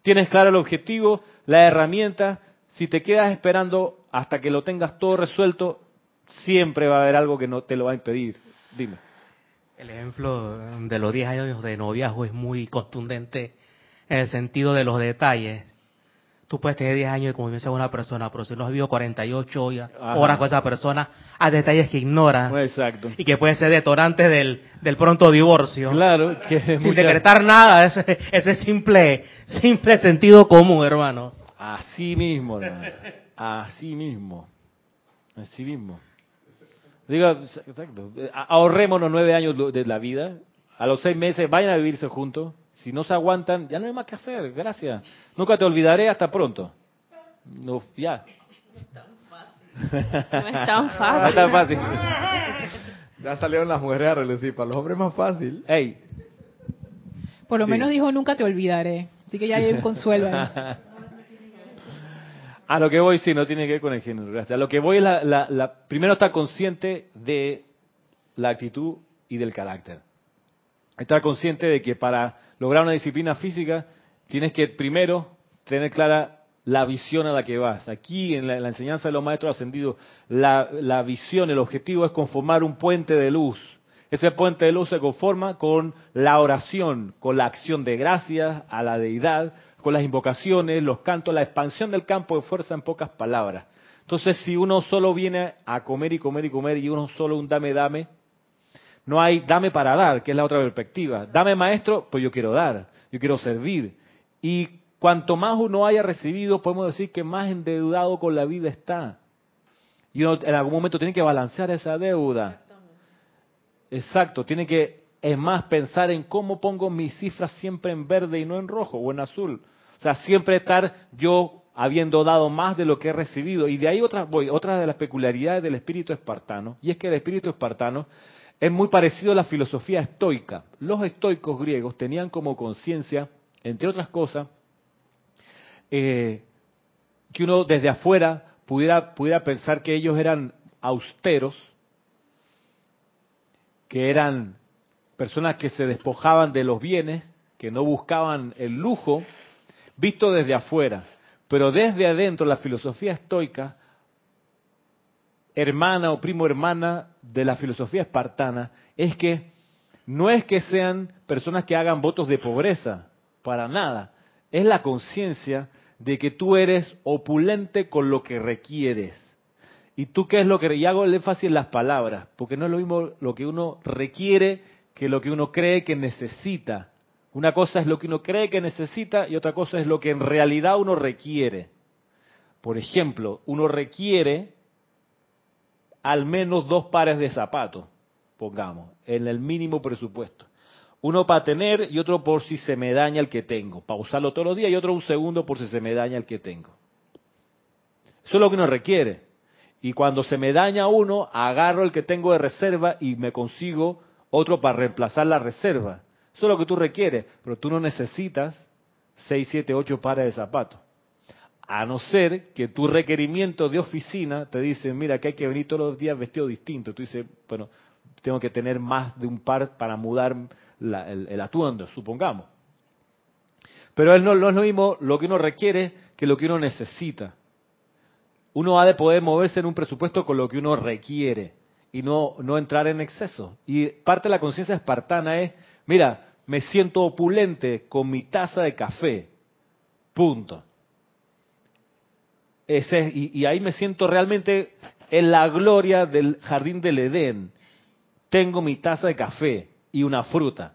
Tienes claro el objetivo, la herramienta, si te quedas esperando hasta que lo tengas todo resuelto, siempre va a haber algo que no te lo va a impedir. Dime. El ejemplo de los 10 años de noviazgo es muy contundente en el sentido de los detalles. Tú puedes tener 10 años de convivencia con una persona, pero si no has vivido 48 horas con esa persona, hay detalles que ignoras. Exacto. Y que puede ser detonante del, del pronto divorcio. Claro. Que Sin decretar nada, ese, ese simple, simple sentido común, hermano. Así mismo, Así mismo. Así mismo. Diga, exacto. Ahorrémonos nueve años de la vida. A los seis meses vayan a vivirse juntos. Si no se aguantan, ya no hay más que hacer. Gracias. Nunca te olvidaré. Hasta pronto. No, ya. No es tan fácil. No es tan fácil. Ya salieron las mujeres a relucir. Para los hombres es más fácil. Ey. Por lo menos dijo nunca te olvidaré. Así que ya hay un consuelo ahí. A lo que voy, sí, no tiene que ver con el. A lo que voy es la, primero estar consciente de la actitud y del carácter. Estar consciente de que para lograr una disciplina física tienes que primero tener clara la visión a la que vas. Aquí en la, enseñanza de los maestros ascendidos, la, la visión, el objetivo es conformar un puente de luz. Ese puente de luz se conforma con la oración, con la acción de gracias a la deidad, con las invocaciones, los cantos, la expansión del campo de fuerza en pocas palabras. Entonces, si uno solo viene a comer y comer y comer y uno solo un dame, dame, no hay dame para dar, que es la otra perspectiva. Dame maestro, pues yo quiero dar, yo quiero servir. Y cuanto más uno haya recibido, podemos decir que más endeudado con la vida está. Y uno en algún momento tiene que balancear esa deuda. Exacto, tiene que, es más, pensar en cómo pongo mis cifras siempre en verde y no en rojo o en azul. O sea, siempre estar yo habiendo dado más de lo que he recibido. Y de ahí otra, voy, otra de las peculiaridades del espíritu espartano, y es que el espíritu espartano es muy parecido a la filosofía estoica. Los estoicos griegos tenían como conciencia, entre otras cosas, eh, que uno desde afuera pudiera, pudiera pensar que ellos eran austeros, que eran personas que se despojaban de los bienes, que no buscaban el lujo, visto desde afuera, pero desde adentro la filosofía estoica, hermana o primo hermana de la filosofía espartana, es que no es que sean personas que hagan votos de pobreza, para nada, es la conciencia de que tú eres opulente con lo que requieres. ¿Y tú qué es lo que... Y hago el énfasis en las palabras, porque no es lo mismo lo que uno requiere que lo que uno cree que necesita. Una cosa es lo que uno cree que necesita y otra cosa es lo que en realidad uno requiere. Por ejemplo, uno requiere al menos dos pares de zapatos, pongamos, en el mínimo presupuesto. Uno para tener y otro por si se me daña el que tengo, para usarlo todos los días y otro un segundo por si se me daña el que tengo. Eso es lo que uno requiere. Y cuando se me daña uno, agarro el que tengo de reserva y me consigo otro para reemplazar la reserva. Eso es lo que tú requieres, pero tú no necesitas 6, 7, 8 pares de zapatos. A no ser que tu requerimiento de oficina te dice, mira, que hay que venir todos los días vestido distinto. Tú dices, bueno, tengo que tener más de un par para mudar el, atuendo, supongamos. Pero él no, no es lo mismo lo que uno requiere que lo que uno necesita. Uno ha de poder moverse en un presupuesto con lo que uno requiere y no, no entrar en exceso. Y parte de la conciencia espartana es, mira, me siento opulente con mi taza de café. Punto. Ese, y, ahí me siento realmente en la gloria del jardín del Edén. Tengo mi taza de café y una fruta.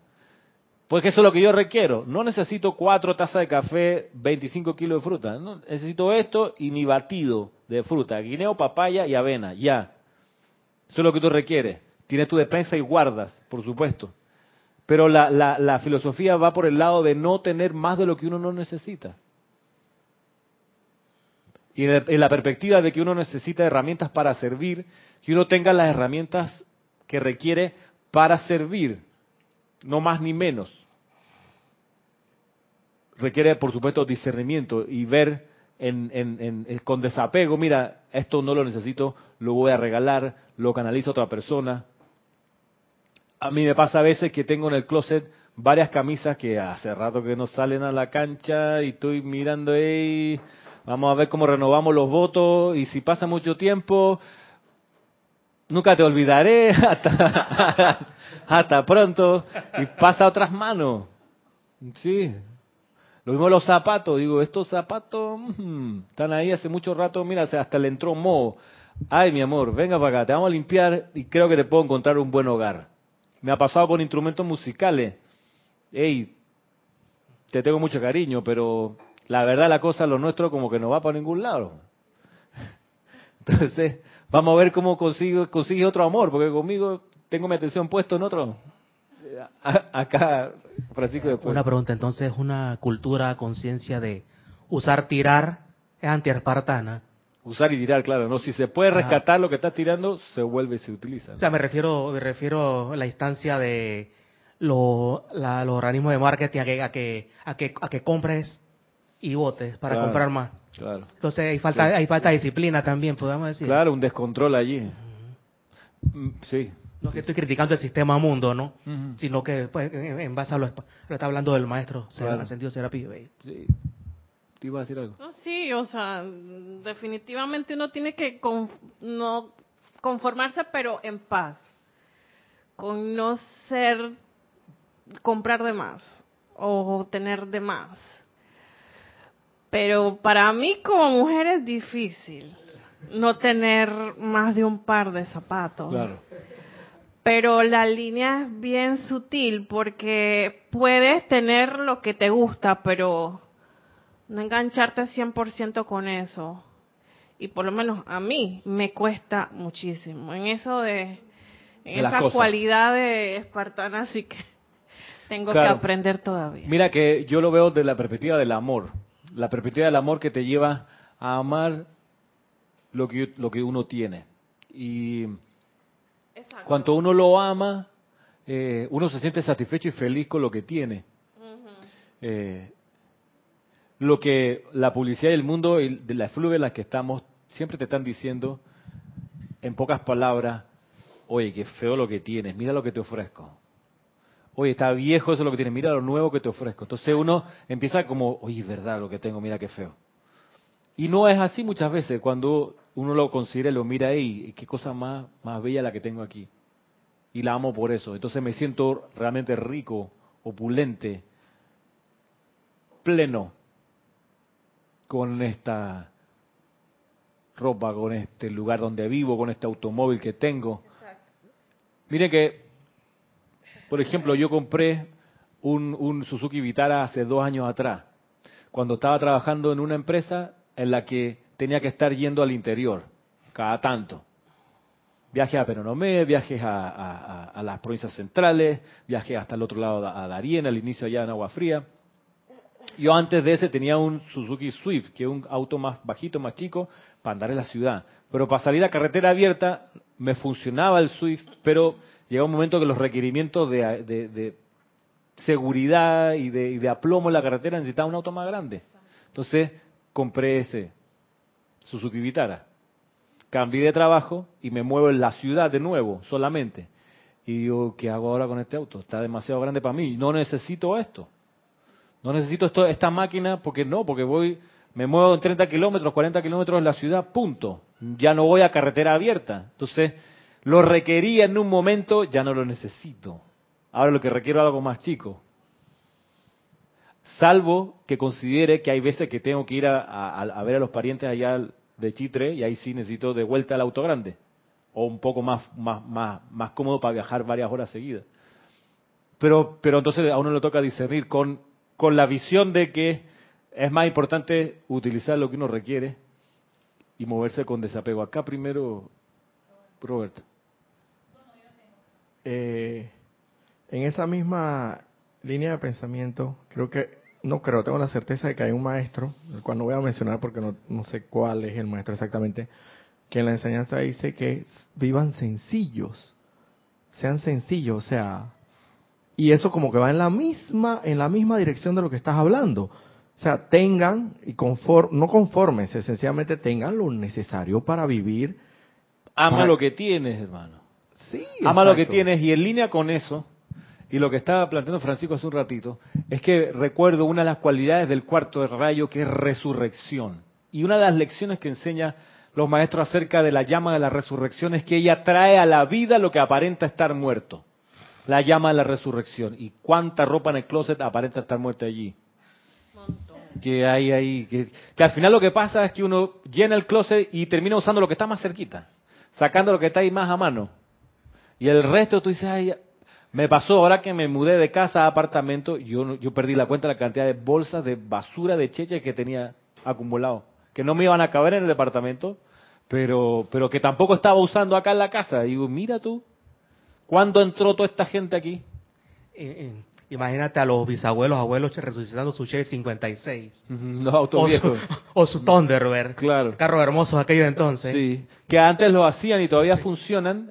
Porque eso es lo que yo requiero. No necesito cuatro tazas de café, 25 kilos de fruta. Necesito esto y mi batido de fruta. Guineo, papaya y avena. Ya. Eso es lo que tú requieres. Tienes tu despensa y guardas, por supuesto. Pero la, la, filosofía va por el lado de no tener más de lo que uno no necesita. Y en, la perspectiva de que uno necesita herramientas para servir, que uno tenga las herramientas que requiere para servir, no más ni menos. Requiere, por supuesto, discernimiento y ver con desapego, mira, esto no lo necesito, lo voy a regalar, lo canalizo a otra persona, a mí me pasa a veces que tengo en el closet varias camisas que hace rato que no salen a la cancha y estoy mirando ahí, vamos a ver cómo renovamos los votos y si pasa mucho tiempo, nunca te olvidaré, hasta, hasta pronto, y pasa a otras manos. Sí. Lo mismo los zapatos, digo, estos zapatos mm, están ahí hace mucho rato, mira, hasta le entró moho. Ay, mi amor, venga para acá, te vamos a limpiar y creo que te puedo encontrar un buen hogar. Me ha pasado con instrumentos musicales. Ey, te tengo mucho cariño, pero la verdad la cosa, lo nuestro como que no va para ningún lado. Entonces, vamos a ver cómo consigo, consigue otro amor, porque conmigo tengo mi atención puesto en otro. Acá, Francisco, después. Una pregunta, entonces, una cultura, conciencia de usar tirar es antiespartana. Usar y tirar, claro, ¿no? Si se puede rescatar lo que estás tirando, se vuelve y se utiliza. O sea, me refiero, me refiero a la instancia de lo, los organismos de marketing a que, a que, a que, a que compres y votes para comprar más. Claro. Entonces hay falta, hay falta de disciplina también, podemos decir. Claro, un descontrol allí. Mm, sí. No que estoy criticando el sistema mundo, ¿no? Sino que pues, en, base a lo, lo está hablando del maestro, claro. sentido Serapio. Sí. ¿Te iba a decir algo? No, sí, o sea, definitivamente uno tiene que no conformarse, pero en paz, con no ser, comprar de más o tener de más. Pero para mí como mujer es difícil no tener más de un par de zapatos. Claro. Pero la línea es bien sutil porque puedes tener lo que te gusta, pero no engancharte 100% con eso. Y por lo menos a mí me cuesta muchísimo. En eso de, en esa cualidad de espartana, así que tengo que aprender todavía. Mira que yo lo veo de la perspectiva del amor. La perspectiva del amor que te lleva a amar lo que, lo que uno tiene. Y cuando uno lo ama, eh, uno se siente satisfecho y feliz con lo que tiene lo que la publicidad del mundo y de la fluve en la que estamos siempre te están diciendo en pocas palabras, oye, qué feo lo que tienes, mira lo que te ofrezco. Oye, está viejo eso es lo que tienes, mira lo nuevo que te ofrezco. Entonces uno empieza como, oye, es verdad lo que tengo, mira qué feo. Y no es así muchas veces cuando uno lo considera y lo mira ahí, qué cosa más, más bella la que tengo aquí. Y la amo por eso. Entonces me siento realmente rico, opulente, pleno con esta ropa, con este lugar donde vivo, con este automóvil que tengo. Mire que, por ejemplo, yo compré un, un Suzuki Vitara hace dos años atrás, cuando estaba trabajando en una empresa en la que tenía que estar yendo al interior, cada tanto. Viajes a Penonomé, viajes a, las provincias centrales, viajes hasta el otro lado a Darien, al inicio allá en Agua Fría. Yo antes de ese tenía un Suzuki Swift, que es un auto más bajito, más chico, para andar en la ciudad. Pero para salir a carretera abierta me funcionaba el Swift, pero llegó un momento que los requerimientos de, seguridad y de, y de aplomo en la carretera necesitaban un auto más grande. Entonces compré ese Suzuki Vitara cambié de trabajo y me muevo en la ciudad de nuevo solamente. Y digo, ¿qué hago ahora con este auto? Está demasiado grande para mí. No necesito esto. No necesito esto, esta máquina porque no, porque voy, me muevo en 30 kilómetros, 40 kilómetros en la ciudad, punto. Ya no voy a carretera abierta. Entonces, lo requería en un momento, ya no lo necesito. Ahora lo que requiero es algo más chico. Salvo que considere que hay veces que tengo que ir a, a ver a los parientes allá de Chitre y ahí sí necesito de vuelta el auto grande o un poco más, más, más, más cómodo para viajar varias horas seguidas. Pero, pero entonces a uno le toca discernir con, con la visión de que es más importante utilizar lo que uno requiere y moverse con desapego. Acá primero, Roberto. Eh, en esa misma línea de pensamiento, creo que no creo, tengo la certeza de que hay un maestro, el cual no voy a mencionar porque no, sé cuál es el maestro exactamente, que en la enseñanza dice que vivan sencillos, sean sencillos, o sea, y eso como que va en la misma, en la misma dirección de lo que estás hablando. O sea, tengan y conform, no conformes, esencialmente tengan lo necesario para vivir. Ama lo que tienes, hermano. Sí. Ama lo que tienes y en línea con eso, y lo que estaba planteando Francisco hace un ratito es que recuerdo una de las cualidades del cuarto rayo que es resurrección. Y una de las lecciones que enseña los maestros acerca de la llama de la resurrección es que ella trae a la vida lo que aparenta estar muerto. La llama de la resurrección. ¿Y cuánta ropa en el closet aparenta estar muerta allí? Que hay ahí. Que, que al final lo que pasa es que uno llena el closet y termina usando lo que está más cerquita. Sacando lo que está ahí más a mano. Y el resto tú dices, ay, me pasó ahora que me mudé de casa a apartamento, yo, yo perdí la cuenta de la cantidad de bolsas de basura de cheche que tenía acumulado, que no me iban a caber en el departamento, pero, pero que tampoco estaba usando acá en la casa. Y digo, mira tú, ¿cuándo entró toda esta gente aquí? Imagínate a los bisabuelos, abuelos resucitando su Chevy 56. Los autos o viejos. Su, o su Thunderbird. Claro. Carros hermosos aquellos entonces. Sí. Que antes lo hacían y todavía funcionan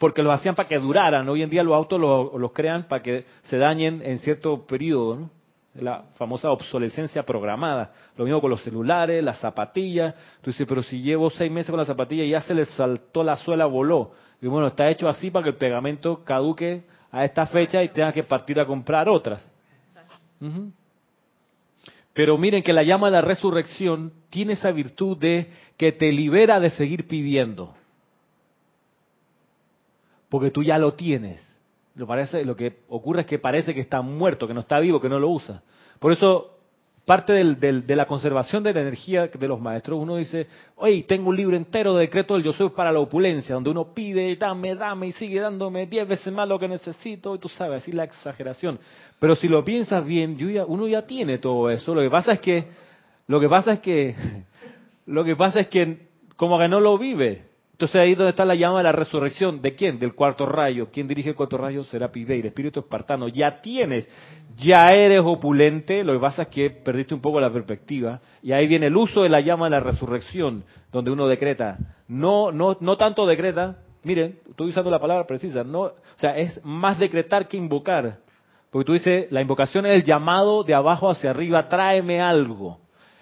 porque los hacían para que duraran. Hoy en día los autos los, crean para que se dañen en cierto periodo, ¿no? la famosa obsolescencia programada. Lo mismo con los celulares, las zapatillas. Tú dices, pero si llevo seis meses con la zapatilla y ya se le saltó la suela, voló. Y bueno, está hecho así para que el pegamento caduque a esta fecha y tenga que partir a comprar otras. Pero miren que la llama de la resurrección tiene esa virtud de que te libera de seguir pidiendo porque tú ya lo tienes. Lo, que ocurre es que parece que está muerto, que no está vivo, que no lo usa. Por eso, parte de la conservación de la energía de los maestros, uno dice, oye, tengo un libro entero de decreto del yo soy para la opulencia, donde uno pide, dame, dame, y sigue dándome diez veces más lo que necesito, y tú sabes, así la exageración. Pero si lo piensas bien, uno ya tiene todo eso. Lo que pasa es que, lo que pasa es que, lo que pasa es que como que no lo vive. Entonces ahí es donde está la llama de la resurrección. ¿De quién? Del cuarto rayo. ¿Quién dirige el cuarto rayo? Será Pibey, el espíritu espartano. Ya tienes, ya eres opulente. Lo que pasa es que perdiste un poco la perspectiva. Y ahí viene el uso de la llama de la resurrección, donde uno decreta. No, no, no tanto decreta. Miren, estoy usando la palabra precisa. No, o sea, es más decretar que invocar. Porque tú dices, la invocación es el llamado de abajo hacia arriba, tráeme algo.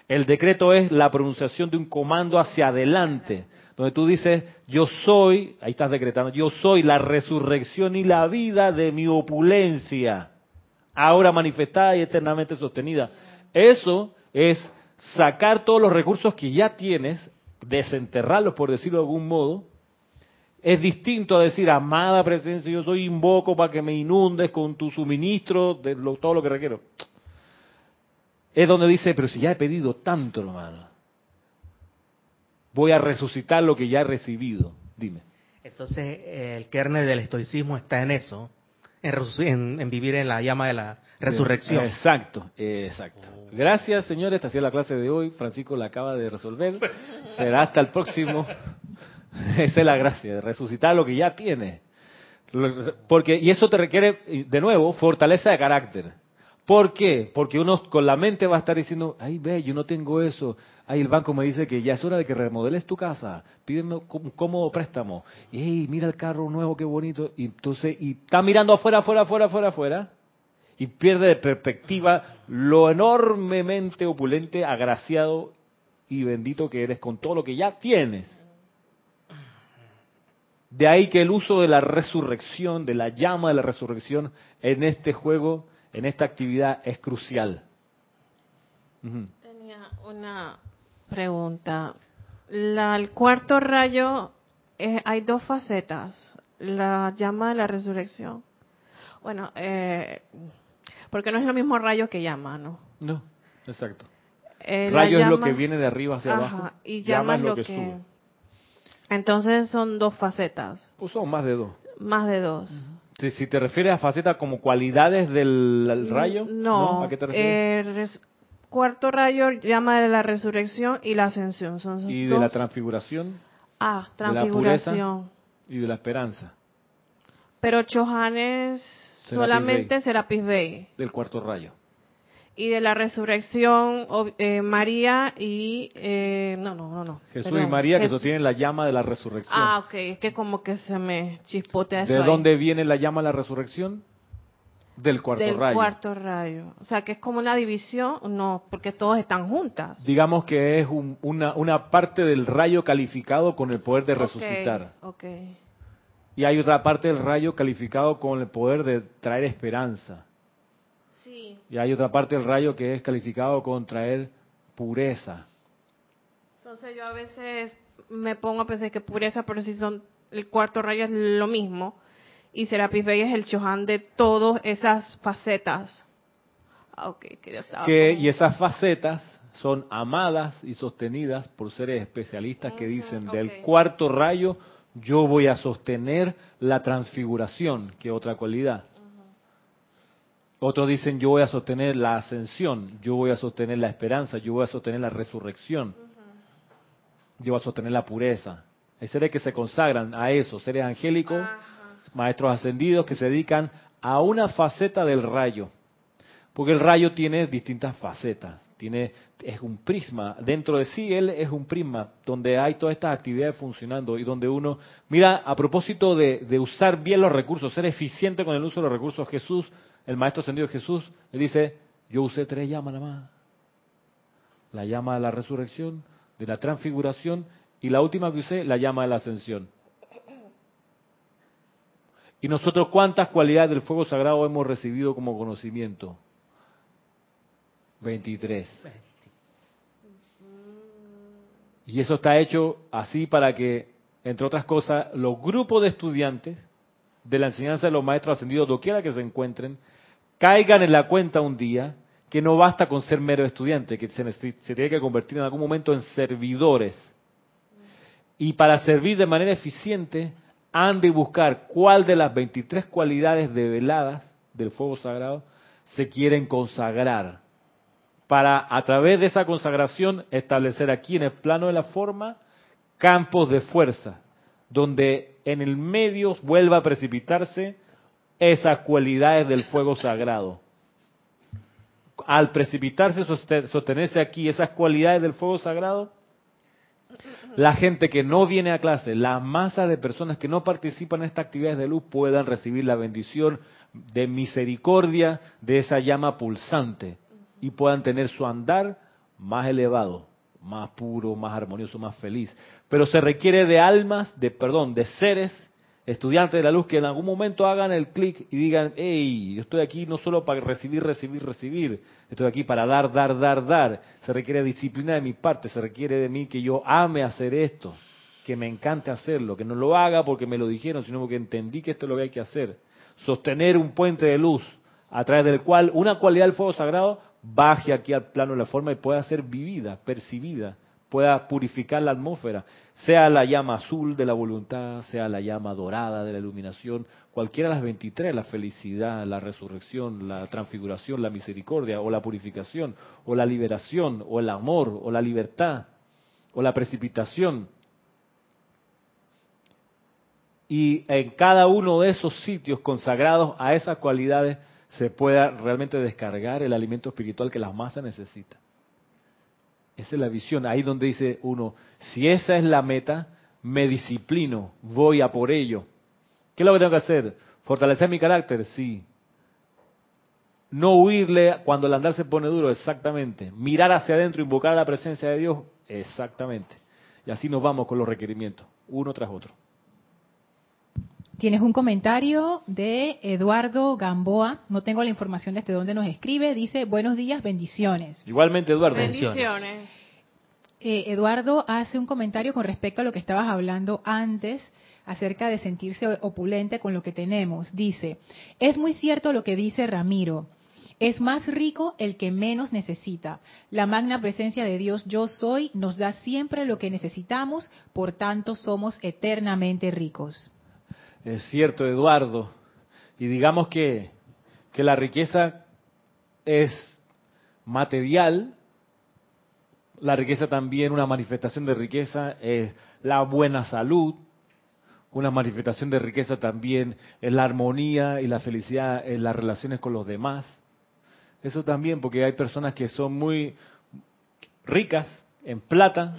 El decreto es la pronunciación de un comando hacia adelante donde tú dices, yo soy, ahí estás decretando, yo soy la resurrección y la vida de mi opulencia, ahora manifestada y eternamente sostenida. Eso es sacar todos los recursos que ya tienes, desenterrarlos, por decirlo de algún modo. Es distinto a decir, amada presencia, yo soy invoco para que me inundes con tu suministro de todo lo que requiero. Es donde dice, pero si ya he pedido tanto, hermano voy a resucitar lo que ya he recibido. Dime. Entonces, el kernel del estoicismo está en eso, en, vivir en la llama de la resurrección. Exacto, exacto. Gracias, señores. Esta ha sido la clase de hoy. Francisco la acaba de resolver. Será hasta el próximo. Esa es la gracia, de resucitar lo que ya tienes. Porque, y eso te requiere, de nuevo, fortaleza de carácter. ¿Por qué? Porque uno con la mente va a estar diciendo, ay, ve, yo no tengo eso. Ay, el banco me dice que ya es hora de que remodeles tu casa. Pídeme un cómodo préstamo. Y, mira el carro nuevo, qué bonito. Y entonces, y está mirando afuera, afuera, afuera, afuera, afuera. Y pierde de perspectiva lo enormemente opulente, agraciado y bendito que eres con todo lo que ya tienes. De ahí que el uso de la resurrección, de la llama de la resurrección en este juego en esta actividad es crucial. Tenía una pregunta. el cuarto rayo, eh, hay dos facetas. La llama de la resurrección. Bueno, eh, porque no es lo mismo rayo que llama, ¿no? No, exacto. Eh, rayo es lo que viene de arriba hacia abajo. Y llama, es lo, que, sube. Entonces son dos facetas. Pues son más de dos. Más de dos. Si, te refieres a faceta como cualidades del mm, rayo, no. ¿A qué te refieres? cuarto rayo llama de la resurrección y la ascensión. Son y de la transfiguración. Ah, transfiguración. y de la esperanza. Pero Chohan es solamente Serapis Bey. Del cuarto rayo y de la resurrección eh, María y eh, no no no no Jesús y María que sostienen la llama de la resurrección. Ah ok es que como que se me chispotea eso de dónde viene la llama de la resurrección del cuarto del rayo. cuarto rayo. O sea que es como una división no porque todos están juntas. Digamos que es una una parte del rayo calificado con el poder de resucitar. ok. Y hay otra parte del rayo calificado con el poder de traer esperanza y hay otra parte del rayo que es calificado con traer pureza. Entonces yo a veces me pongo a pensar que pureza, pero si son el cuarto rayo es lo mismo. Y Serapis Bey es el Chohan de todas esas facetas. Ah, que, Y esas facetas son amadas y sostenidas por seres especialistas que dicen del cuarto rayo yo voy a sostener la transfiguración, que otra cualidad. Otros dicen, yo voy a sostener la ascensión, yo voy a sostener la esperanza, yo voy a sostener la resurrección, yo voy a sostener la pureza. Hay seres que se consagran a eso, seres angélicos, maestros ascendidos que se dedican a una faceta del rayo. Porque el rayo tiene distintas facetas, tiene es un prisma, dentro de sí él es un prisma donde hay todas estas actividades funcionando y donde uno, mira, a propósito de, de usar bien los recursos, ser eficiente con el uso de los recursos, Jesús el Maestro Ascendido Jesús le dice, yo usé tres llamas nada más. La llama de la resurrección, de la transfiguración y la última que usé, la llama de la ascensión. ¿Y nosotros cuántas cualidades del fuego sagrado hemos recibido como conocimiento? 23. Y eso está hecho así para que, entre otras cosas, los grupos de estudiantes de la enseñanza de los maestros ascendidos, doquiera que se encuentren, caigan en la cuenta un día que no basta con ser mero estudiante, que se, se tiene que convertir en algún momento en servidores. Y para servir de manera eficiente, han de buscar cuál de las 23 cualidades develadas del fuego sagrado se quieren consagrar. Para, a través de esa consagración, establecer aquí en el plano de la forma campos de fuerza, donde en el medio vuelva a precipitarse esas cualidades del fuego sagrado. Al precipitarse, sostenerse aquí esas cualidades del fuego sagrado, la gente que no viene a clase, la masa de personas que no participan en estas actividades de luz puedan recibir la bendición de misericordia de esa llama pulsante y puedan tener su andar más elevado, más puro, más armonioso, más feliz. Pero se requiere de almas, de perdón, de seres estudiantes de la luz que en algún momento hagan el clic y digan, hey, yo estoy aquí no solo para recibir, recibir, recibir, estoy aquí para dar, dar, dar, dar. Se requiere disciplina de mi parte, se requiere de mí que yo ame hacer esto, que me encante hacerlo, que no lo haga porque me lo dijeron, sino porque entendí que esto es lo que hay que hacer. Sostener un puente de luz a través del cual una cualidad del fuego sagrado baje aquí al plano de la forma y pueda ser vivida, percibida pueda purificar la atmósfera, sea la llama azul de la voluntad, sea la llama dorada de la iluminación, cualquiera de las 23, la felicidad, la resurrección, la transfiguración, la misericordia, o la purificación, o la liberación, o el amor, o la libertad, o la precipitación. y en cada uno de esos sitios consagrados a esas cualidades se pueda realmente descargar el alimento espiritual que la masa necesita. Esa es la visión, ahí donde dice uno, si esa es la meta, me disciplino, voy a por ello. ¿Qué es lo que tengo que hacer? ¿Fortalecer mi carácter? Sí. No huirle cuando el andar se pone duro, exactamente. Mirar hacia adentro, invocar la presencia de Dios, exactamente. Y así nos vamos con los requerimientos, uno tras otro. Tienes un comentario de Eduardo Gamboa. No tengo la información desde dónde nos escribe. Dice, buenos días, bendiciones. Igualmente, Eduardo. Bendiciones. Eh, Eduardo hace un comentario con respecto a lo que estabas hablando antes acerca de sentirse opulente con lo que tenemos. Dice, es muy cierto lo que dice Ramiro. Es más rico el que menos necesita. La magna presencia de Dios yo soy nos da siempre lo que necesitamos, por tanto somos eternamente ricos. Es cierto, Eduardo. Y digamos que, que la riqueza es material, la riqueza también, una manifestación de riqueza es la buena salud, una manifestación de riqueza también es la armonía y la felicidad en las relaciones con los demás. Eso también, porque hay personas que son muy ricas en plata,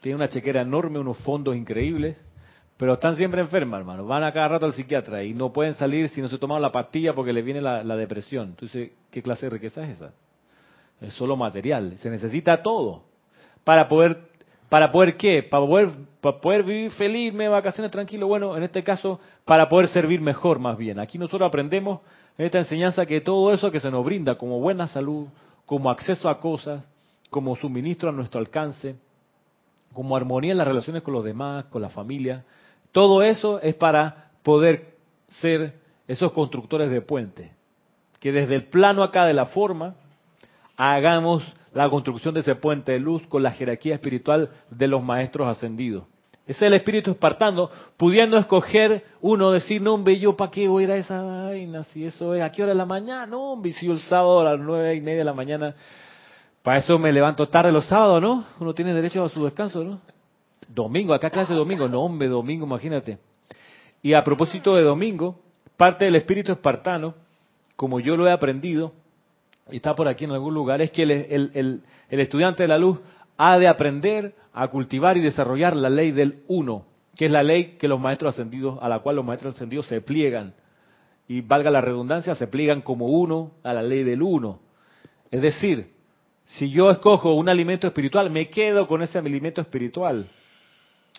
tienen una chequera enorme, unos fondos increíbles, pero están siempre enfermas, hermano. Van a cada rato al psiquiatra y no pueden salir si no se toman la pastilla porque les viene la, depresión. Entonces, ¿qué clase de riqueza es esa? Es solo material. Se necesita todo para poder, para poder qué? Para poder, para poder vivir feliz, me vacaciones tranquilo. Bueno, en este caso, para poder servir mejor, más bien. Aquí nosotros aprendemos en esta enseñanza que todo eso que se nos brinda como buena salud, como acceso a cosas, como suministro a nuestro alcance, como armonía en las relaciones con los demás, con la familia, todo eso es para poder ser esos constructores de puente. Que desde el plano acá de la forma hagamos la construcción de ese puente de luz con la jerarquía espiritual de los maestros ascendidos. Ese es el espíritu espartano, pudiendo escoger uno, decir, no, hombre, yo para qué voy a ir a esa vaina, si eso es, ¿a qué hora de la mañana? No, hombre, si el sábado a las nueve y media de la mañana, para eso me levanto tarde los sábados, ¿no? Uno tiene derecho a su descanso, ¿no? Domingo, acá clase domingo, no hombre, domingo, imagínate. Y a propósito de domingo, parte del espíritu espartano, como yo lo he aprendido, y está por aquí en algún lugar, es que el, estudiante de la luz ha de aprender a cultivar y desarrollar la ley del uno, que es la ley que los maestros ascendidos, a la cual los maestros ascendidos se pliegan. Y valga la redundancia, se pliegan como uno a la ley del uno. Es decir, si yo escojo un alimento espiritual, me quedo con ese alimento espiritual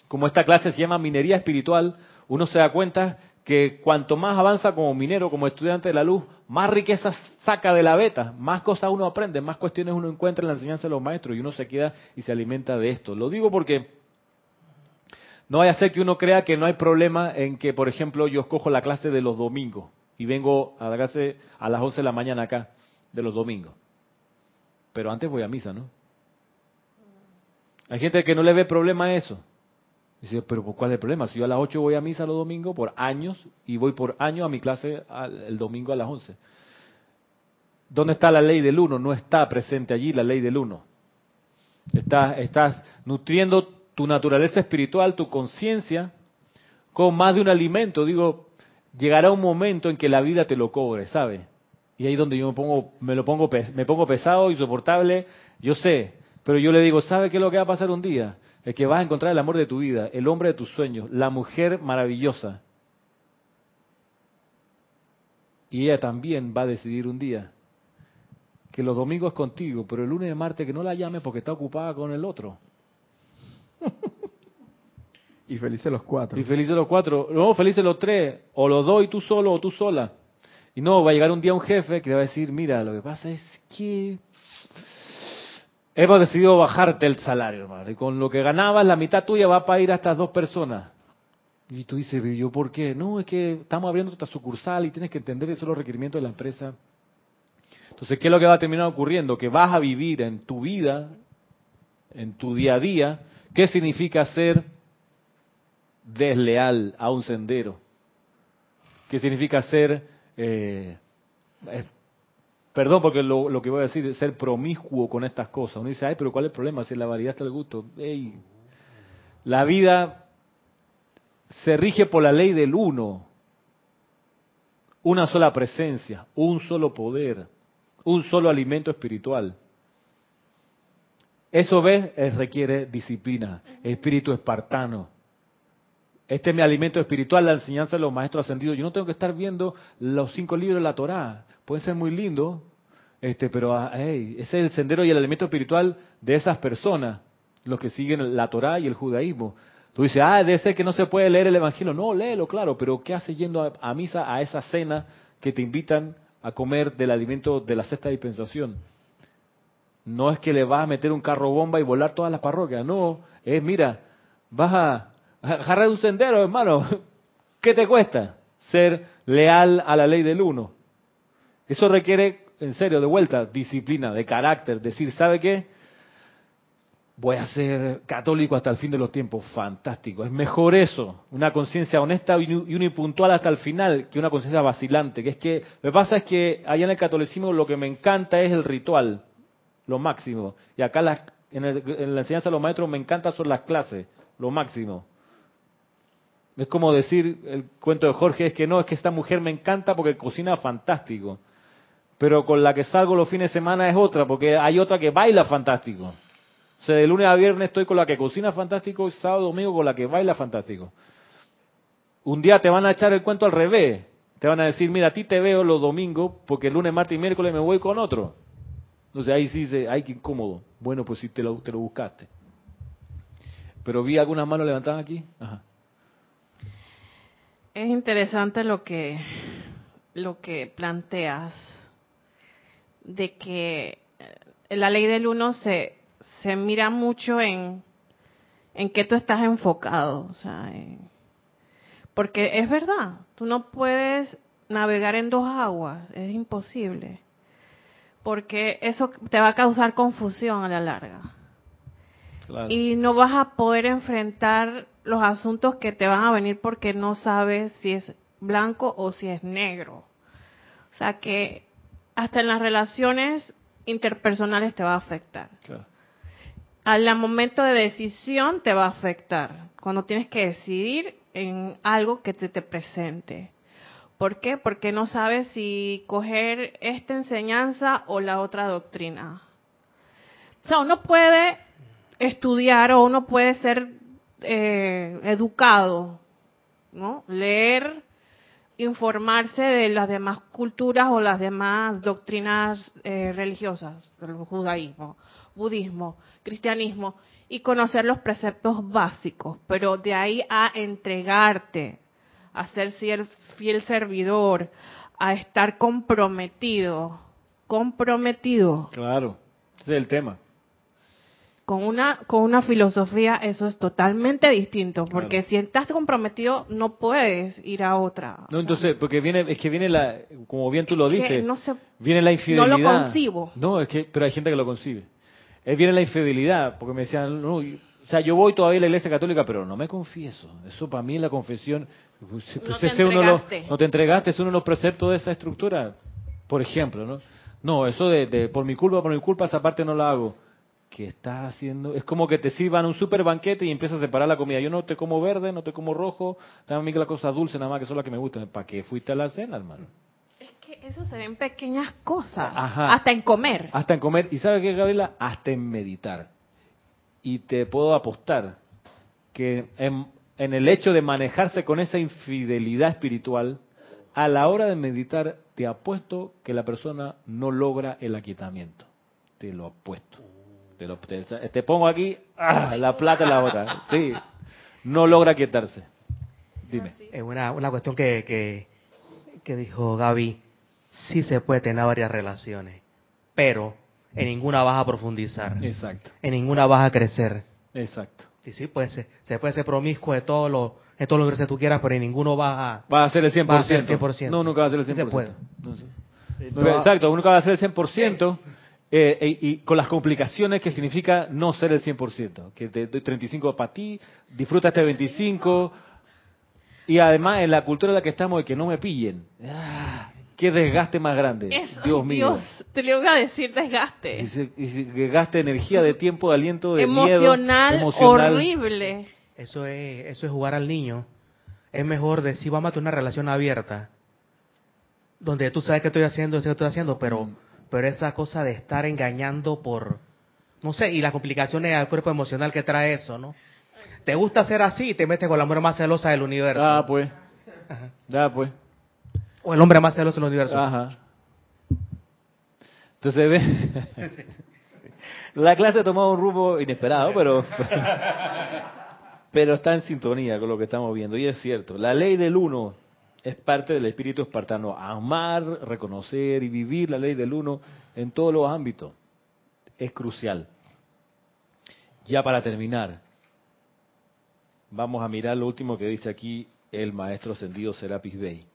como esta clase se llama minería espiritual, uno se da cuenta que cuanto más avanza como minero, como estudiante de la luz, más riqueza saca de la beta, más cosas uno aprende, más cuestiones uno encuentra en la enseñanza de los maestros y uno se queda y se alimenta de esto. Lo digo porque no vaya a ser que uno crea que no hay problema en que, por ejemplo, yo escojo la clase de los domingos y vengo a la clase a las 11 de la mañana acá, de los domingos. Pero antes voy a misa, ¿no? Hay gente que no le ve problema a eso. Dice, pero ¿cuál es el problema? Si yo a las 8 voy a misa los domingos por años y voy por años a mi clase el domingo a las 11. ¿Dónde está la ley del uno? No está presente allí la ley del uno. Estás, estás nutriendo tu naturaleza espiritual, tu conciencia, con más de un alimento. Digo, llegará un momento en que la vida te lo cobre, ¿sabes? Y ahí es donde yo me pongo, me lo pongo, me pongo pesado, insoportable, yo sé. Pero yo le digo, ¿sabe qué es lo que va a pasar un día? El que vas a encontrar el amor de tu vida, el hombre de tus sueños, la mujer maravillosa. Y ella también va a decidir un día que los domingos es contigo, pero el lunes de martes que no la llame porque está ocupada con el otro. y felices los cuatro. Y felices los cuatro. No, felices los tres. O los dos y tú solo o tú sola. Y no, va a llegar un día un jefe que le va a decir, mira, lo que pasa es que hemos decidido bajarte el salario, hermano. Y con lo que ganabas, la mitad tuya va para ir a estas dos personas. Y tú dices, ¿yo por qué? No, es que estamos abriendo esta sucursal y tienes que entender eso los requerimientos de la empresa. Entonces, ¿qué es lo que va a terminar ocurriendo? Que vas a vivir en tu vida, en tu día a día, ¿qué significa ser desleal a un sendero? ¿Qué significa ser eh, Perdón porque lo, que voy a decir es ser promiscuo con estas cosas. Uno dice, ay, pero ¿cuál es el problema? Si la variedad está el gusto. la vida se rige por la ley del uno. Una sola presencia, un solo poder, un solo alimento espiritual. Eso ves, requiere disciplina, espíritu espartano. Este es mi alimento espiritual, la enseñanza de los maestros ascendidos. Yo no tengo que estar viendo los cinco libros de la Torá. Pueden ser muy lindos, este, pero ah, ese es el sendero y el alimento espiritual de esas personas, los que siguen la Torá y el judaísmo. Tú dices, ah, debe ser que no se puede leer el Evangelio. No, léelo, claro, pero ¿qué haces yendo a, misa a esa cena que te invitan a comer del alimento de la sexta dispensación? No es que le vas a meter un carro bomba y volar todas las parroquias, no, es, mira, vas a agarrar un sendero, hermano. ¿Qué te cuesta ser leal a la ley del uno? Eso requiere en serio, de vuelta, disciplina, de carácter, decir, ¿sabe qué? Voy a ser católico hasta el fin de los tiempos. Fantástico. Es mejor eso, una conciencia honesta y unipuntual hasta el final, que una conciencia vacilante. Que es que, lo que pasa es que allá en el catolicismo lo que me encanta es el ritual, lo máximo. Y acá en, en la enseñanza de los maestros me encanta son las clases, lo máximo. Es como decir, el cuento de Jorge es que no, es que esta mujer me encanta porque cocina fantástico pero con la que salgo los fines de semana es otra, porque hay otra que baila fantástico. O sea, de lunes a viernes estoy con la que cocina fantástico y sábado domingo con la que baila fantástico. Un día te van a echar el cuento al revés. Te van a decir, mira, a ti te veo los domingos porque el lunes, martes y miércoles me voy con otro. Entonces ahí sí dice, ay, qué incómodo. Bueno, pues sí, te lo, te lo buscaste. Pero vi algunas manos levantadas aquí. Ajá. Es interesante lo que, lo que planteas de que eh, la ley del uno se, se mira mucho en, en qué tú estás enfocado. O sea, porque es verdad, tú no puedes navegar en dos aguas, es imposible. Porque eso te va a causar confusión a la larga. Y no vas a poder enfrentar los asuntos que te van a venir porque no sabes si es blanco o si es negro. O sea que hasta en las relaciones interpersonales te va a afectar. Al momento de decisión te va a afectar. Cuando tienes que decidir en algo que te, te presente. ¿Por qué? Porque no sabes si coger esta enseñanza o la otra doctrina. O sea, uno puede estudiar o uno puede ser eh, educado, ¿no? Leer informarse de las demás culturas o las demás doctrinas eh, religiosas, el judaísmo, budismo, cristianismo, y conocer los preceptos básicos, pero de ahí a entregarte, a ser fiel servidor, a estar comprometido, comprometido. Claro, ese es el tema con una con una filosofía eso es totalmente distinto porque si estás comprometido no puedes ir a otra. No entonces porque viene es que viene la como bien tú lo dices no viene la infidelidad no lo concibo. No es que pero hay gente que lo concibe. Es viene la infidelidad porque me decían no, o sea yo voy todavía a la iglesia católica pero no me confieso eso para mí es la confesión. Pues, no, te entregaste. no te entregaste es uno de los preceptos de esa estructura por ejemplo no no eso de, de por mi culpa por mi culpa esa parte no la hago ¿qué estás haciendo? Es como que te sirvan un super banquete y empiezas a separar la comida. Yo no te como verde, no te como rojo, dame a mí las cosas dulces nada más que son las que me gustan. ¿Para qué fuiste a la cena, hermano? Es que eso se ven pequeñas cosas, hasta en comer. Hasta en comer. ¿Y sabes qué, Gabriela? Hasta en meditar. Y te puedo apostar que en, en el hecho de manejarse con esa infidelidad espiritual, a la hora de meditar, te apuesto que la persona no logra el aquietamiento. Te lo apuesto. Te, pongo aquí, ¡ah! la plata en la bota. Sí, no logra quietarse. Dime. Es una, una cuestión que, que, dijo Gaby. Sí se puede tener varias relaciones, pero en ninguna vas a profundizar. Exacto. En ninguna vas a crecer. Exacto. Sí, sí, puede ser. Se puede ser promiscuo de todo lo, de todo lo que tú quieras, pero en ninguno vas a... Va a ser el 100%. Va a el 100%. No, nunca va a ser el 100%. se puede. Exacto, nunca va a ser el 100%. Eh, eh, y con las complicaciones que significa no ser el 100%, que te doy 35 para ti, disfruta este 25, y además en la cultura en la que estamos de que no me pillen. Ah, qué desgaste más grande. Dios mío. Dios, te le voy a decir desgaste. Y, desgaste energía, de tiempo, de aliento, de emocional, miedo. Emocional, horrible. Eso es, eso es jugar al niño es mejor decir, vamos a tener una relación abierta, donde tú sabes qué estoy haciendo, sé qué estoy haciendo, pero, mm. Pero esa cosa de estar engañando por, no sé, y las complicaciones al cuerpo emocional que trae eso, ¿no? Te gusta ser así y te metes con la mujer más celosa del universo. Ah, pues. Ya, pues. O el hombre más celoso del universo. Ajá. Entonces ve. La clase ha tomado un rumbo inesperado, pero. Pero está en sintonía con lo que estamos viendo. Y es cierto, la ley del uno es parte del espíritu espartano. Amar, reconocer y vivir la ley del uno en todos los ámbitos es crucial. Ya para terminar, vamos a mirar lo último que dice aquí el maestro ascendido Serapis Bey.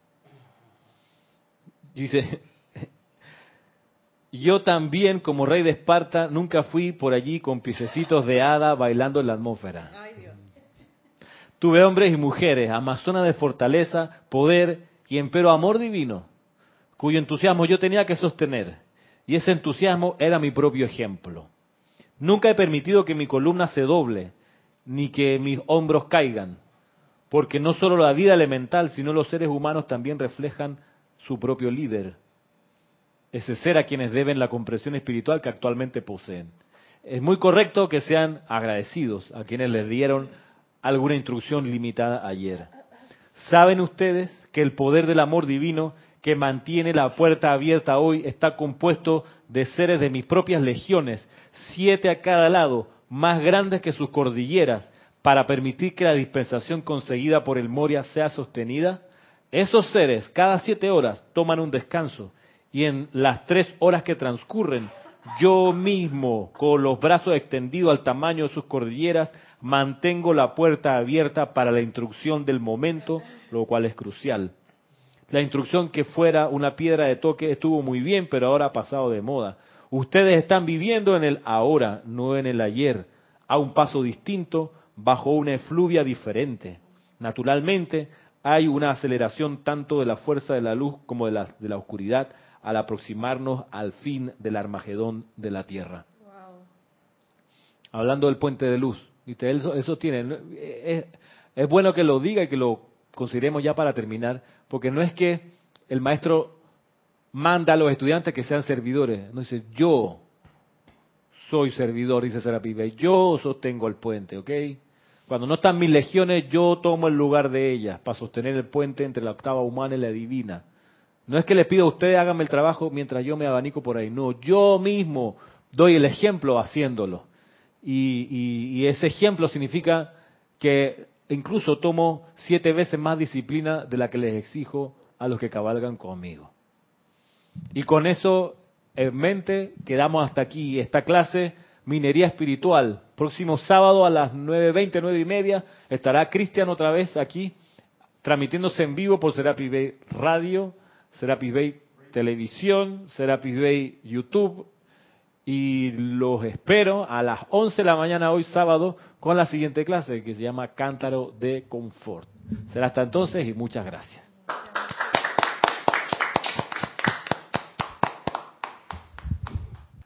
Dice, yo también como rey de Esparta nunca fui por allí con piececitos de hada bailando en la atmósfera. Tuve hombres y mujeres, amazonas de fortaleza, poder y empero amor divino, cuyo entusiasmo yo tenía que sostener. Y ese entusiasmo era mi propio ejemplo. Nunca he permitido que mi columna se doble, ni que mis hombros caigan, porque no solo la vida elemental, sino los seres humanos también reflejan su propio líder, ese ser a quienes deben la comprensión espiritual que actualmente poseen. Es muy correcto que sean agradecidos a quienes les dieron alguna instrucción limitada ayer. ¿Saben ustedes que el poder del amor divino que mantiene la puerta abierta hoy está compuesto de seres de mis propias legiones, siete a cada lado, más grandes que sus cordilleras, para permitir que la dispensación conseguida por el Moria sea sostenida? Esos seres cada siete horas toman un descanso y en las tres horas que transcurren yo mismo, con los brazos extendidos al tamaño de sus cordilleras, mantengo la puerta abierta para la instrucción del momento, lo cual es crucial. La instrucción que fuera una piedra de toque estuvo muy bien, pero ahora ha pasado de moda. Ustedes están viviendo en el ahora, no en el ayer, a un paso distinto, bajo una efluvia diferente. Naturalmente, hay una aceleración tanto de la fuerza de la luz como de la, de la oscuridad al aproximarnos al fin del Armagedón de la Tierra. Hablando del puente de luz, Eso, eso tiene. Es, es bueno que lo diga y que lo consideremos ya para terminar, porque no es que el maestro manda a los estudiantes que sean servidores. No dice, yo soy servidor, dice Serapis yo sostengo el puente, ¿ok? Cuando no están mis legiones, yo tomo el lugar de ellas para sostener el puente entre la octava humana y la divina. No es que le pido a ustedes háganme el trabajo mientras yo me abanico por ahí. No, yo mismo doy el ejemplo haciéndolo. Y, ese ejemplo significa que incluso tomo siete veces más disciplina de la que les exijo a los que cabalgan conmigo. Y con eso en mente quedamos hasta aquí esta clase Minería Espiritual. Próximo sábado a las 9.20, nueve y media estará Cristian otra vez aquí transmitiéndose en vivo por Serapis Bay Radio Serapis Bay Televisión, Serapis Bay YouTube. Y los espero a las 11 de la mañana hoy sábado con la siguiente clase que se llama Cántaro de Confort. Será hasta entonces y muchas gracias.